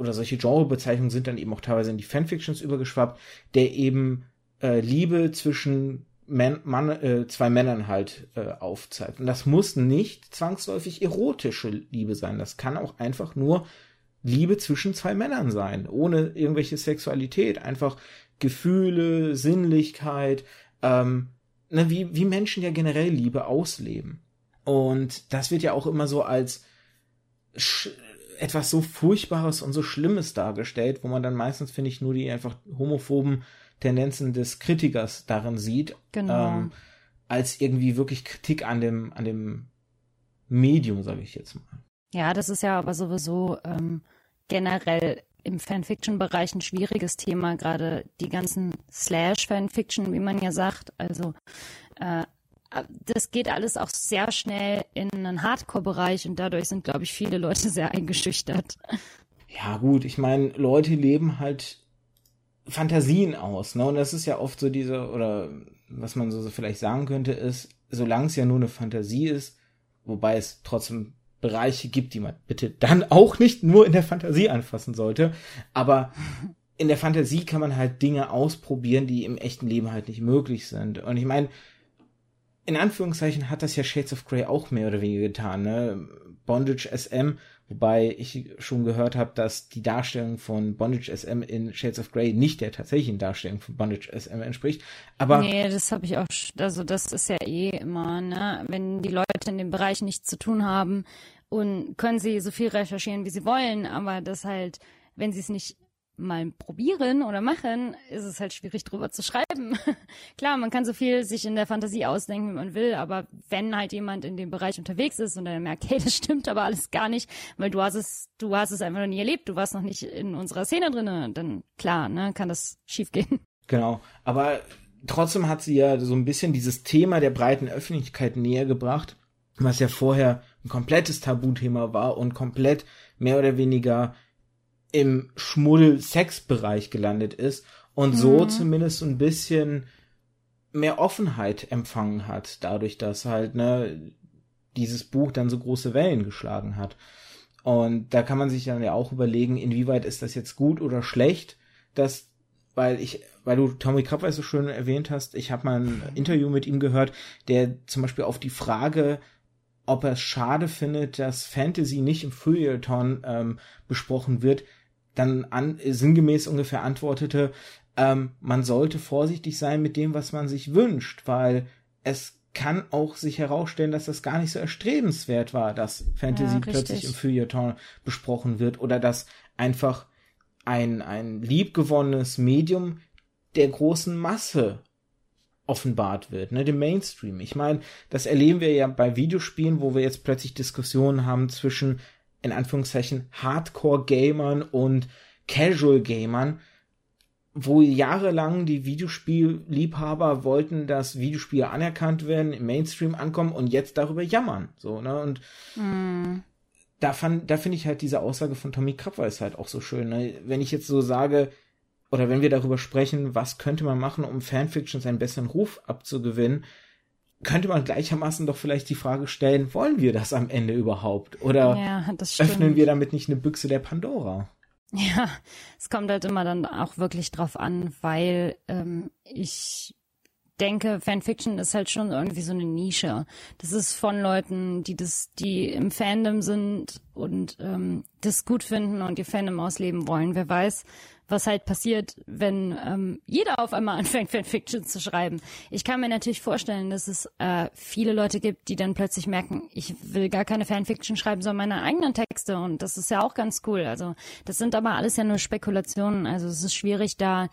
oder solche Genrebezeichnungen sind dann eben auch teilweise in die Fanfictions übergeschwappt, der eben äh, Liebe zwischen Man, Mann, äh, zwei Männern halt äh, aufzeigt. Und das muss nicht zwangsläufig erotische Liebe sein. Das kann auch einfach nur Liebe zwischen zwei Männern sein, ohne irgendwelche Sexualität. Einfach Gefühle, Sinnlichkeit, ähm, ne, wie, wie Menschen ja generell Liebe ausleben. Und das wird ja auch immer so als etwas so Furchtbares und so Schlimmes dargestellt, wo man dann meistens, finde ich, nur die einfach homophoben Tendenzen des Kritikers darin sieht, genau. ähm, als irgendwie wirklich Kritik an dem, an dem Medium, sage ich jetzt mal. Ja, das ist ja aber sowieso ähm, generell im Fanfiction-Bereich ein schwieriges Thema, gerade die ganzen Slash-Fanfiction, wie man ja sagt. Also äh, das geht alles auch sehr schnell in einen Hardcore-Bereich und dadurch sind, glaube ich, viele Leute sehr eingeschüchtert. Ja, gut, ich meine, Leute leben halt Fantasien aus, ne? Und das ist ja oft so diese, oder was man so, vielleicht sagen könnte, ist, solange es ja nur eine Fantasie ist, wobei es trotzdem Bereiche gibt, die man bitte dann auch nicht nur in der Fantasie anfassen sollte. Aber in der Fantasie kann man halt Dinge ausprobieren, die im echten Leben halt nicht möglich sind. Und ich meine, in Anführungszeichen hat das ja Shades of Grey auch mehr oder weniger getan. Ne? Bondage SM Wobei ich schon gehört habe, dass die Darstellung von Bondage SM in Shades of Grey nicht der tatsächlichen Darstellung von Bondage SM entspricht. Aber nee, das habe ich auch. Also das ist ja eh immer, ne, wenn die Leute in dem Bereich nichts zu tun haben und können sie so viel recherchieren, wie sie wollen, aber das halt, wenn sie es nicht mal probieren oder machen, ist es halt schwierig drüber zu schreiben. Klar, man kann so viel sich in der Fantasie ausdenken, wie man will, aber wenn halt jemand in dem Bereich unterwegs ist und dann merkt, hey, das stimmt aber alles gar nicht, weil du hast es, du hast es einfach noch nie erlebt, du warst noch nicht in unserer Szene drinne, dann klar, ne, kann das schiefgehen. Genau, aber trotzdem hat sie ja so ein bisschen dieses Thema der breiten Öffentlichkeit näher gebracht, was ja vorher ein komplettes Tabuthema war und komplett mehr oder weniger im Schmuddel-Sex-Bereich gelandet ist und mhm. so zumindest so ein bisschen mehr Offenheit empfangen hat, dadurch, dass halt, ne, dieses Buch dann so große Wellen geschlagen hat. Und da kann man sich dann ja auch überlegen, inwieweit ist das jetzt gut oder schlecht, dass, weil ich, weil du Tommy Krabweis so schön erwähnt hast, ich habe mal ein Interview mit ihm gehört, der zum Beispiel auf die Frage ob er es schade findet, dass Fantasy nicht im Feuilleton ähm, besprochen wird, dann an, sinngemäß ungefähr antwortete, ähm, man sollte vorsichtig sein mit dem, was man sich wünscht, weil es kann auch sich herausstellen, dass das gar nicht so erstrebenswert war, dass Fantasy ja, plötzlich im Feuilleton besprochen wird oder dass einfach ein, ein liebgewonnenes Medium der großen Masse offenbart wird, ne, dem Mainstream. Ich meine, das erleben wir ja bei Videospielen, wo wir jetzt plötzlich Diskussionen haben zwischen in Anführungszeichen Hardcore-Gamern und Casual-Gamern, wo jahrelang die Videospielliebhaber wollten, dass Videospiele anerkannt werden, im Mainstream ankommen und jetzt darüber jammern. So, ne? Und mm. da fand, da finde ich halt diese Aussage von Tommy Krabweis halt auch so schön. Ne? Wenn ich jetzt so sage, oder wenn wir darüber sprechen, was könnte man machen, um Fanfictions einen besseren Ruf abzugewinnen, könnte man gleichermaßen doch vielleicht die Frage stellen, wollen wir das am Ende überhaupt? Oder ja, öffnen wir damit nicht eine Büchse der Pandora? Ja, es kommt halt immer dann auch wirklich drauf an, weil ähm, ich denke, Fanfiction ist halt schon irgendwie so eine Nische. Das ist von Leuten, die das, die im Fandom sind und ähm, das gut finden und ihr Fandom ausleben wollen. Wer weiß, was halt passiert, wenn ähm, jeder auf einmal anfängt, Fanfiction zu schreiben. Ich kann mir natürlich vorstellen, dass es äh, viele Leute gibt, die dann plötzlich merken, ich will gar keine Fanfiction schreiben, sondern meine eigenen Texte und das ist ja auch ganz cool. Also das sind aber alles ja nur Spekulationen. Also es ist schwierig, da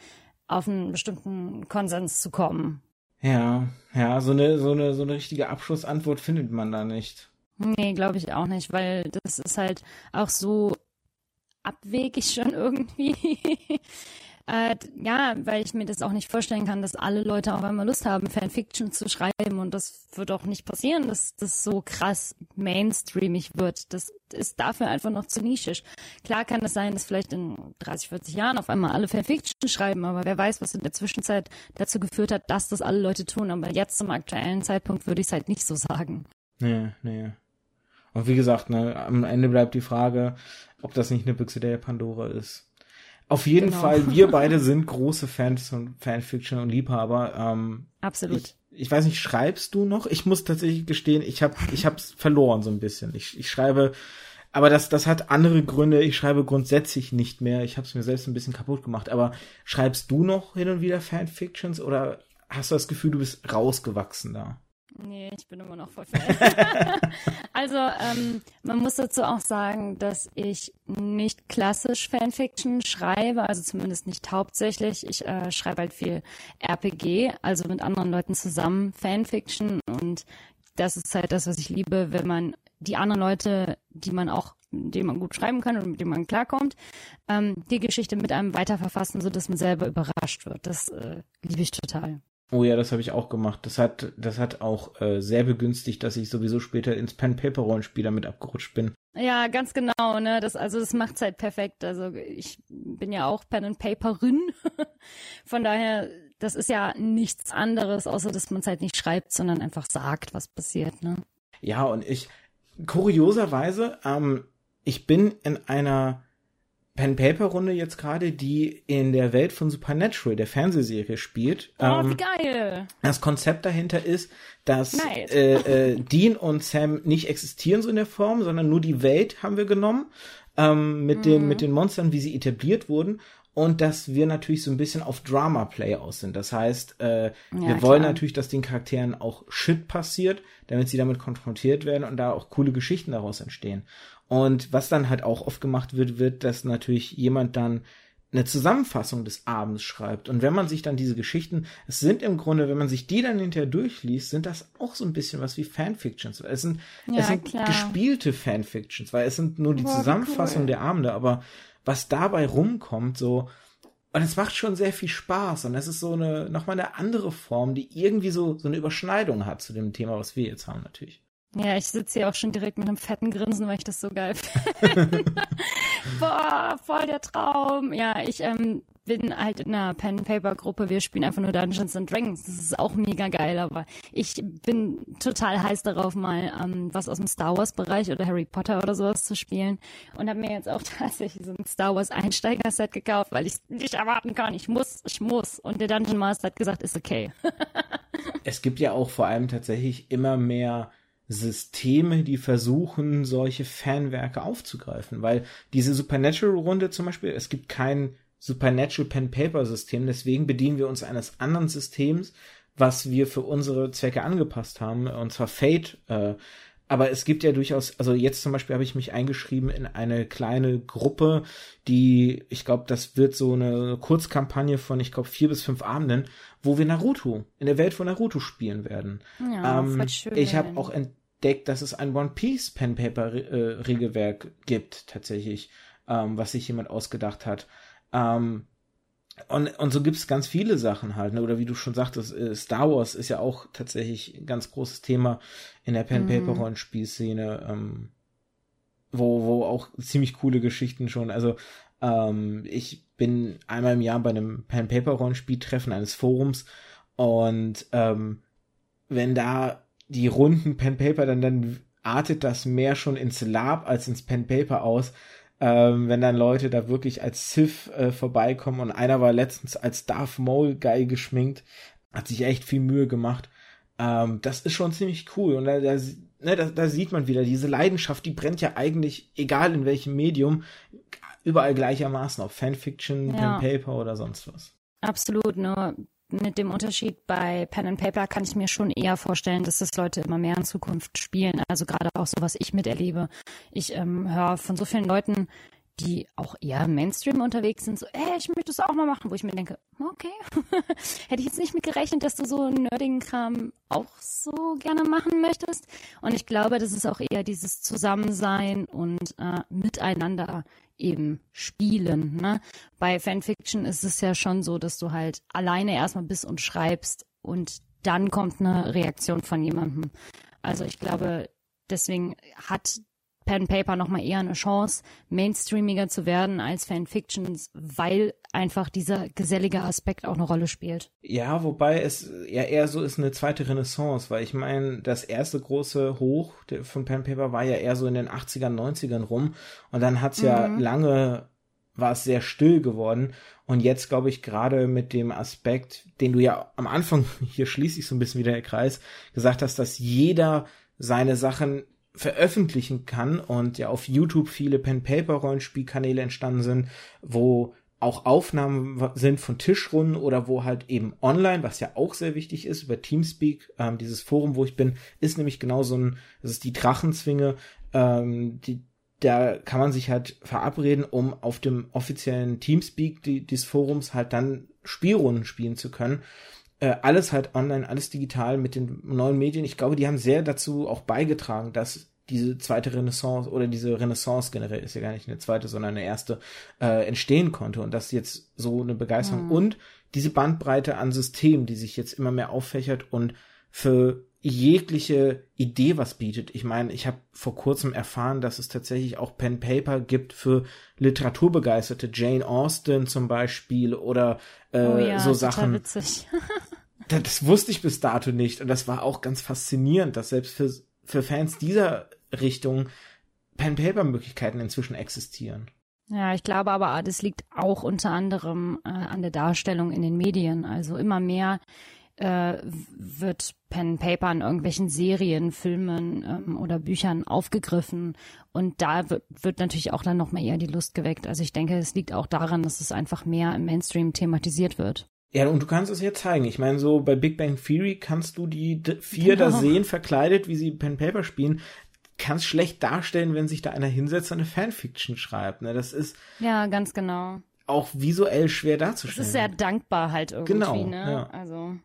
auf einen bestimmten Konsens zu kommen. Ja, ja, so eine, so eine, so eine richtige Abschlussantwort findet man da nicht. Nee, glaube ich auch nicht, weil das ist halt auch so abwegig schon irgendwie. äh, ja, weil ich mir das auch nicht vorstellen kann, dass alle Leute auf einmal Lust haben, Fanfiction zu schreiben und das wird auch nicht passieren, dass das so krass mainstreamig wird. Das ist dafür einfach noch zu nischig. Klar kann es sein, dass vielleicht in 30, 40 Jahren auf einmal alle Fanfiction schreiben, aber wer weiß, was in der Zwischenzeit dazu geführt hat, dass das alle Leute tun. Aber jetzt zum aktuellen Zeitpunkt würde ich es halt nicht so sagen. Nee, nee. Und wie gesagt, ne, am Ende bleibt die Frage, ob das nicht eine Büchse der Pandora ist. Auf jeden genau. Fall, wir beide sind große Fans von Fanfiction und Liebhaber. Ähm, Absolut. Ich, ich, weiß nicht, schreibst du noch? Ich muss tatsächlich gestehen, ich habe ich hab's verloren so ein bisschen. Ich, ich schreibe, aber das, das hat andere Gründe. Ich schreibe grundsätzlich nicht mehr. Ich habe es mir selbst ein bisschen kaputt gemacht. Aber schreibst du noch hin und wieder Fanfictions oder hast du das Gefühl, du bist rausgewachsen da? Nee, ich bin immer noch voll Fan. also, ähm, man muss dazu auch sagen, dass ich nicht klassisch Fanfiction schreibe, also zumindest nicht hauptsächlich. Ich äh, schreibe halt viel RPG, also mit anderen Leuten zusammen Fanfiction und das ist halt das, was ich liebe, wenn man die anderen Leute, die man auch, denen man gut schreiben kann und mit denen man klarkommt, ähm, die Geschichte mit einem weiterverfassen, so dass man selber überrascht wird. Das äh, liebe ich total. Oh ja, das habe ich auch gemacht. Das hat, das hat auch äh, sehr begünstigt, dass ich sowieso später ins Pen-Paper-Rollenspiel damit abgerutscht bin. Ja, ganz genau, ne? Das, also das macht's halt perfekt. Also ich bin ja auch Pen and Paperin. Von daher, das ist ja nichts anderes, außer dass man es halt nicht schreibt, sondern einfach sagt, was passiert, ne? Ja, und ich, kurioserweise, ähm, ich bin in einer Pen-Paper-Runde jetzt gerade, die in der Welt von Supernatural, der Fernsehserie, spielt. Oh, ähm, wie geil! Das Konzept dahinter ist, dass nice. äh, äh, Dean und Sam nicht existieren so in der Form, sondern nur die Welt haben wir genommen ähm, mit, mhm. den, mit den Monstern, wie sie etabliert wurden. Und dass wir natürlich so ein bisschen auf Drama-Play aus sind. Das heißt, äh, ja, wir wollen klar. natürlich, dass den Charakteren auch Shit passiert, damit sie damit konfrontiert werden und da auch coole Geschichten daraus entstehen. Und was dann halt auch oft gemacht wird, wird, dass natürlich jemand dann eine Zusammenfassung des Abends schreibt. Und wenn man sich dann diese Geschichten, es sind im Grunde, wenn man sich die dann hinterher durchliest, sind das auch so ein bisschen was wie Fanfictions. Es sind, ja, es sind gespielte Fanfictions, weil es sind nur die Boah, Zusammenfassung cool. der Abende, aber was dabei rumkommt, so, und es macht schon sehr viel Spaß und es ist so eine, nochmal eine andere Form, die irgendwie so, so eine Überschneidung hat zu dem Thema, was wir jetzt haben, natürlich. Ja, ich sitze hier auch schon direkt mit einem fetten Grinsen, weil ich das so geil finde. Boah, voll der Traum. Ja, ich ähm, bin halt in einer Pen-Paper-Gruppe. Wir spielen einfach nur Dungeons and Dragons. Das ist auch mega geil, aber ich bin total heiß darauf, mal ähm, was aus dem Star Wars-Bereich oder Harry Potter oder sowas zu spielen. Und habe mir jetzt auch tatsächlich so ein Star Wars Einsteiger-Set gekauft, weil ich nicht erwarten kann. Ich muss, ich muss. Und der Dungeon Master hat gesagt, ist okay. es gibt ja auch vor allem tatsächlich immer mehr Systeme, die versuchen, solche Fanwerke aufzugreifen. Weil diese Supernatural-Runde zum Beispiel, es gibt kein Supernatural Pen-Paper-System, deswegen bedienen wir uns eines anderen Systems, was wir für unsere Zwecke angepasst haben, und zwar Fate. Äh, aber es gibt ja durchaus, also jetzt zum Beispiel habe ich mich eingeschrieben in eine kleine Gruppe, die, ich glaube, das wird so eine Kurzkampagne von, ich glaube, vier bis fünf Abenden, wo wir Naruto, in der Welt von Naruto spielen werden. Ja, ähm, schön. Ich habe auch entdeckt, dass es ein One Piece Pen Paper äh, Regelwerk gibt, tatsächlich, ähm, was sich jemand ausgedacht hat. Ähm, und, und so gibt es ganz viele Sachen halt, ne? oder wie du schon sagtest, äh, Star Wars ist ja auch tatsächlich ein ganz großes Thema in der Pen-Paper-Rollenspielszene, mhm. ähm, wo, wo auch ziemlich coole Geschichten schon, also ähm, ich bin einmal im Jahr bei einem Pen-Paper-Rollenspieltreffen eines Forums und ähm, wenn da die runden Pen-Paper dann, dann artet das mehr schon ins Lab als ins Pen-Paper aus, ähm, wenn dann Leute da wirklich als Sith äh, vorbeikommen und einer war letztens als Darth Maul geil geschminkt, hat sich echt viel Mühe gemacht. Ähm, das ist schon ziemlich cool und da, da, ne, da, da sieht man wieder diese Leidenschaft, die brennt ja eigentlich, egal in welchem Medium, überall gleichermaßen, ob Fanfiction, ja. Pen Paper oder sonst was. Absolut, nur mit dem Unterschied bei Pen and Paper kann ich mir schon eher vorstellen, dass das Leute immer mehr in Zukunft spielen. Also gerade auch so, was ich miterlebe. Ich ähm, höre von so vielen Leuten, die auch eher Mainstream unterwegs sind, so, ey, ich möchte das auch mal machen, wo ich mir denke, okay, hätte ich jetzt nicht mit gerechnet, dass du so nerdigen Kram auch so gerne machen möchtest. Und ich glaube, das ist auch eher dieses Zusammensein und äh, Miteinander eben spielen. Ne? Bei Fanfiction ist es ja schon so, dass du halt alleine erstmal bist und schreibst und dann kommt eine Reaktion von jemandem. Also ich glaube, deswegen hat Pen Paper nochmal eher eine Chance, mainstreamiger zu werden als Fanfictions, weil einfach dieser gesellige Aspekt auch eine Rolle spielt. Ja, wobei es ja eher so ist eine zweite Renaissance, weil ich meine, das erste große Hoch von Pen Paper war ja eher so in den 80ern, 90ern rum und dann hat's ja mhm. lange war es sehr still geworden. Und jetzt glaube ich gerade mit dem Aspekt, den du ja am Anfang, hier schließe ich so ein bisschen wieder der Kreis, gesagt hast, dass jeder seine Sachen veröffentlichen kann und ja auf YouTube viele Pen-Paper-Rollenspielkanäle entstanden sind, wo auch Aufnahmen sind von Tischrunden oder wo halt eben online, was ja auch sehr wichtig ist, über Teamspeak, ähm, dieses Forum, wo ich bin, ist nämlich genau so ein, das ist die Drachenzwinge, ähm, die, da kann man sich halt verabreden, um auf dem offiziellen Teamspeak die, des Forums halt dann Spielrunden spielen zu können. Äh, alles halt online, alles digital mit den neuen Medien. Ich glaube, die haben sehr dazu auch beigetragen, dass diese zweite Renaissance oder diese Renaissance generell ist ja gar nicht eine zweite, sondern eine erste äh, entstehen konnte und das jetzt so eine Begeisterung mhm. und diese Bandbreite an Systemen, die sich jetzt immer mehr auffächert und für jegliche Idee was bietet. Ich meine, ich habe vor kurzem erfahren, dass es tatsächlich auch Pen Paper gibt für Literaturbegeisterte, Jane Austen zum Beispiel oder äh, oh ja, so Sachen. Das, wusste ich bis dato nicht und das war auch ganz faszinierend, dass selbst für für Fans dieser Richtung Pen-Paper-Möglichkeiten inzwischen existieren. Ja, ich glaube aber, das liegt auch unter anderem äh, an der Darstellung in den Medien. Also immer mehr äh, wird Pen Paper in irgendwelchen Serien, Filmen ähm, oder Büchern aufgegriffen und da wird natürlich auch dann noch mal eher die Lust geweckt. Also ich denke, es liegt auch daran, dass es einfach mehr im Mainstream thematisiert wird. Ja, und du kannst es ja zeigen. Ich meine, so bei Big Bang Theory kannst du die vier genau. da sehen, verkleidet, wie sie Pen Paper spielen kannst schlecht darstellen, wenn sich da einer hinsetzt und eine Fanfiction schreibt. Ne? Das ist ja ganz genau auch visuell schwer darzustellen. Das ist sehr dankbar halt irgendwie. Genau. Ne? Ja. Also.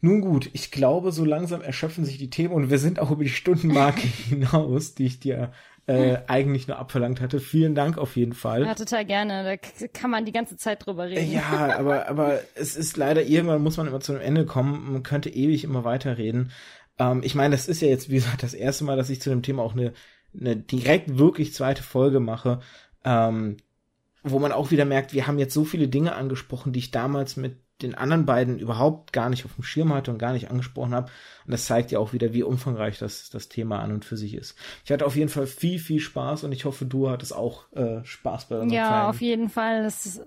Nun gut, ich glaube, so langsam erschöpfen sich die Themen und wir sind auch über die Stundenmarke hinaus, die ich dir äh, hm. eigentlich nur abverlangt hatte. Vielen Dank auf jeden Fall. Ja, total gerne. Da kann man die ganze Zeit drüber reden. Ja, aber, aber es ist leider, irgendwann muss man immer zu einem Ende kommen. Man könnte ewig immer weiterreden. Ähm, ich meine, das ist ja jetzt, wie gesagt, das erste Mal, dass ich zu dem Thema auch eine, eine direkt wirklich zweite Folge mache, ähm, wo man auch wieder merkt, wir haben jetzt so viele Dinge angesprochen, die ich damals mit den anderen beiden überhaupt gar nicht auf dem Schirm hatte und gar nicht angesprochen habe. Und das zeigt ja auch wieder, wie umfangreich das, das Thema an und für sich ist. Ich hatte auf jeden Fall viel, viel Spaß und ich hoffe, du hattest auch äh, Spaß bei unserem Ja, Kleinen. auf jeden Fall. Das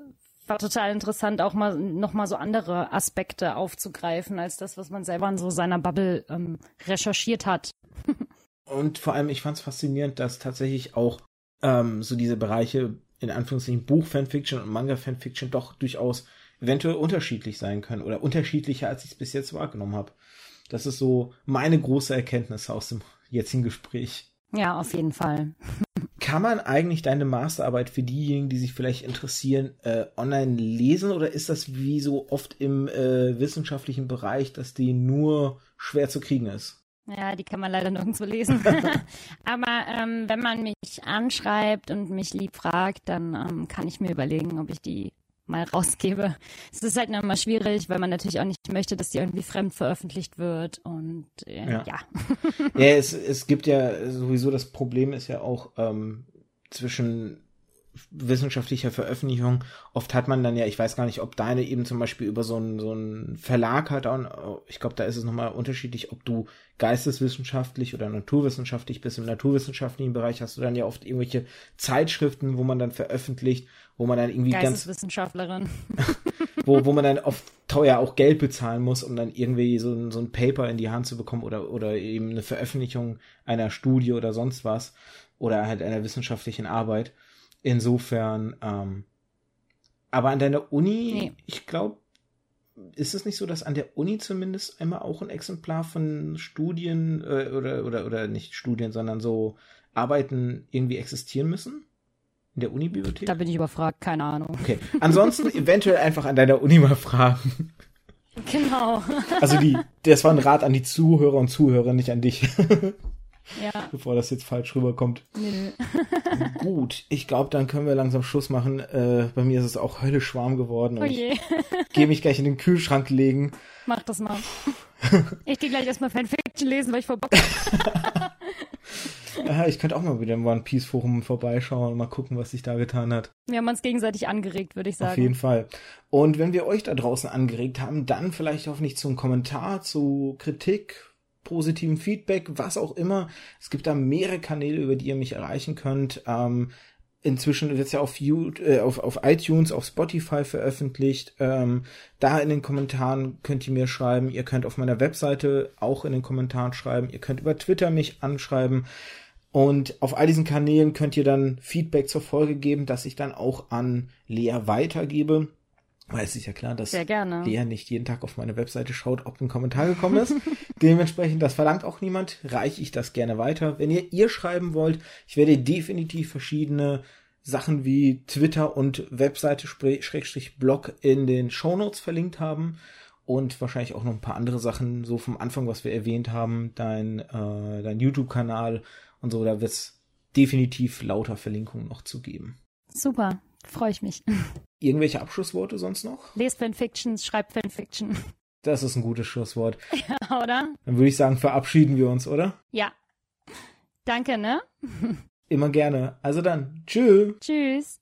war total interessant, auch mal noch mal so andere Aspekte aufzugreifen, als das, was man selber in so seiner Bubble ähm, recherchiert hat. und vor allem, ich fand es faszinierend, dass tatsächlich auch ähm, so diese Bereiche, in Anführungszeichen Buch-Fanfiction und Manga-Fanfiction doch durchaus eventuell unterschiedlich sein können oder unterschiedlicher, als ich es bis jetzt wahrgenommen habe. Das ist so meine große Erkenntnis aus dem jetzigen Gespräch. Ja, auf jeden Fall. Kann man eigentlich deine Masterarbeit für diejenigen, die sich vielleicht interessieren, äh, online lesen oder ist das wie so oft im äh, wissenschaftlichen Bereich, dass die nur schwer zu kriegen ist? Ja, die kann man leider nirgendwo lesen. Aber ähm, wenn man mich anschreibt und mich lieb fragt, dann ähm, kann ich mir überlegen, ob ich die mal rausgebe. Es ist halt immer schwierig, weil man natürlich auch nicht möchte, dass die irgendwie fremd veröffentlicht wird und äh, ja. Ja, ja es, es gibt ja sowieso das Problem ist ja auch ähm, zwischen wissenschaftlicher Veröffentlichung. Oft hat man dann ja, ich weiß gar nicht, ob deine eben zum Beispiel über so einen, so einen Verlag hat. Ich glaube, da ist es nochmal unterschiedlich, ob du geisteswissenschaftlich oder naturwissenschaftlich bist. Im naturwissenschaftlichen Bereich hast du dann ja oft irgendwelche Zeitschriften, wo man dann veröffentlicht, wo man dann irgendwie Geisteswissenschaftlerin. ganz wo, wo man dann oft teuer auch Geld bezahlen muss, um dann irgendwie so ein, so ein Paper in die Hand zu bekommen oder, oder eben eine Veröffentlichung einer Studie oder sonst was oder halt einer wissenschaftlichen Arbeit. Insofern, ähm, aber an deiner Uni, nee. ich glaube, ist es nicht so, dass an der Uni zumindest einmal auch ein Exemplar von Studien äh, oder, oder, oder nicht Studien, sondern so Arbeiten irgendwie existieren müssen? In der Uni-Bibliothek? Da bin ich überfragt, keine Ahnung. Okay. Ansonsten eventuell einfach an deiner Uni mal fragen. Genau. Also die, das war ein Rat an die Zuhörer und Zuhörer, nicht an dich. Ja. Bevor das jetzt falsch rüberkommt. Nö. Gut, ich glaube, dann können wir langsam Schluss machen. Äh, bei mir ist es auch höllisch warm geworden. Oh je. Gehe mich gleich in den Kühlschrank legen. Mach das mal. ich gehe gleich erstmal Fanfiction lesen, weil ich vor Bock habe. Ja, ich könnte auch mal wieder im One Piece Forum vorbeischauen und mal gucken, was sich da getan hat. Wir haben uns gegenseitig angeregt, würde ich sagen. Auf jeden Fall. Und wenn wir euch da draußen angeregt haben, dann vielleicht hoffentlich zum Kommentar, zu Kritik, positiven Feedback, was auch immer. Es gibt da mehrere Kanäle, über die ihr mich erreichen könnt. Ähm, inzwischen wird es ja auf, äh, auf, auf iTunes, auf Spotify veröffentlicht. Ähm, da in den Kommentaren könnt ihr mir schreiben. Ihr könnt auf meiner Webseite auch in den Kommentaren schreiben. Ihr könnt über Twitter mich anschreiben. Und auf all diesen Kanälen könnt ihr dann Feedback zur Folge geben, das ich dann auch an Lea weitergebe. Weil es ist ja klar, dass Lea nicht jeden Tag auf meine Webseite schaut, ob ein Kommentar gekommen ist. Dementsprechend, das verlangt auch niemand, reiche ich das gerne weiter. Wenn ihr ihr schreiben wollt, ich werde definitiv verschiedene Sachen wie Twitter und Webseite Schrägstrich Blog in den Shownotes verlinkt haben und wahrscheinlich auch noch ein paar andere Sachen so vom Anfang, was wir erwähnt haben, dein, äh, dein YouTube-Kanal und so, da wird es definitiv lauter Verlinkungen noch zu geben. Super, freue ich mich. Irgendwelche Abschlussworte sonst noch? Lest Fanfictions, schreibt Fanfiction. Das ist ein gutes Schlusswort. Ja, oder? Dann würde ich sagen, verabschieden wir uns, oder? Ja. Danke, ne? Immer gerne. Also dann, tschüss. Tschüss.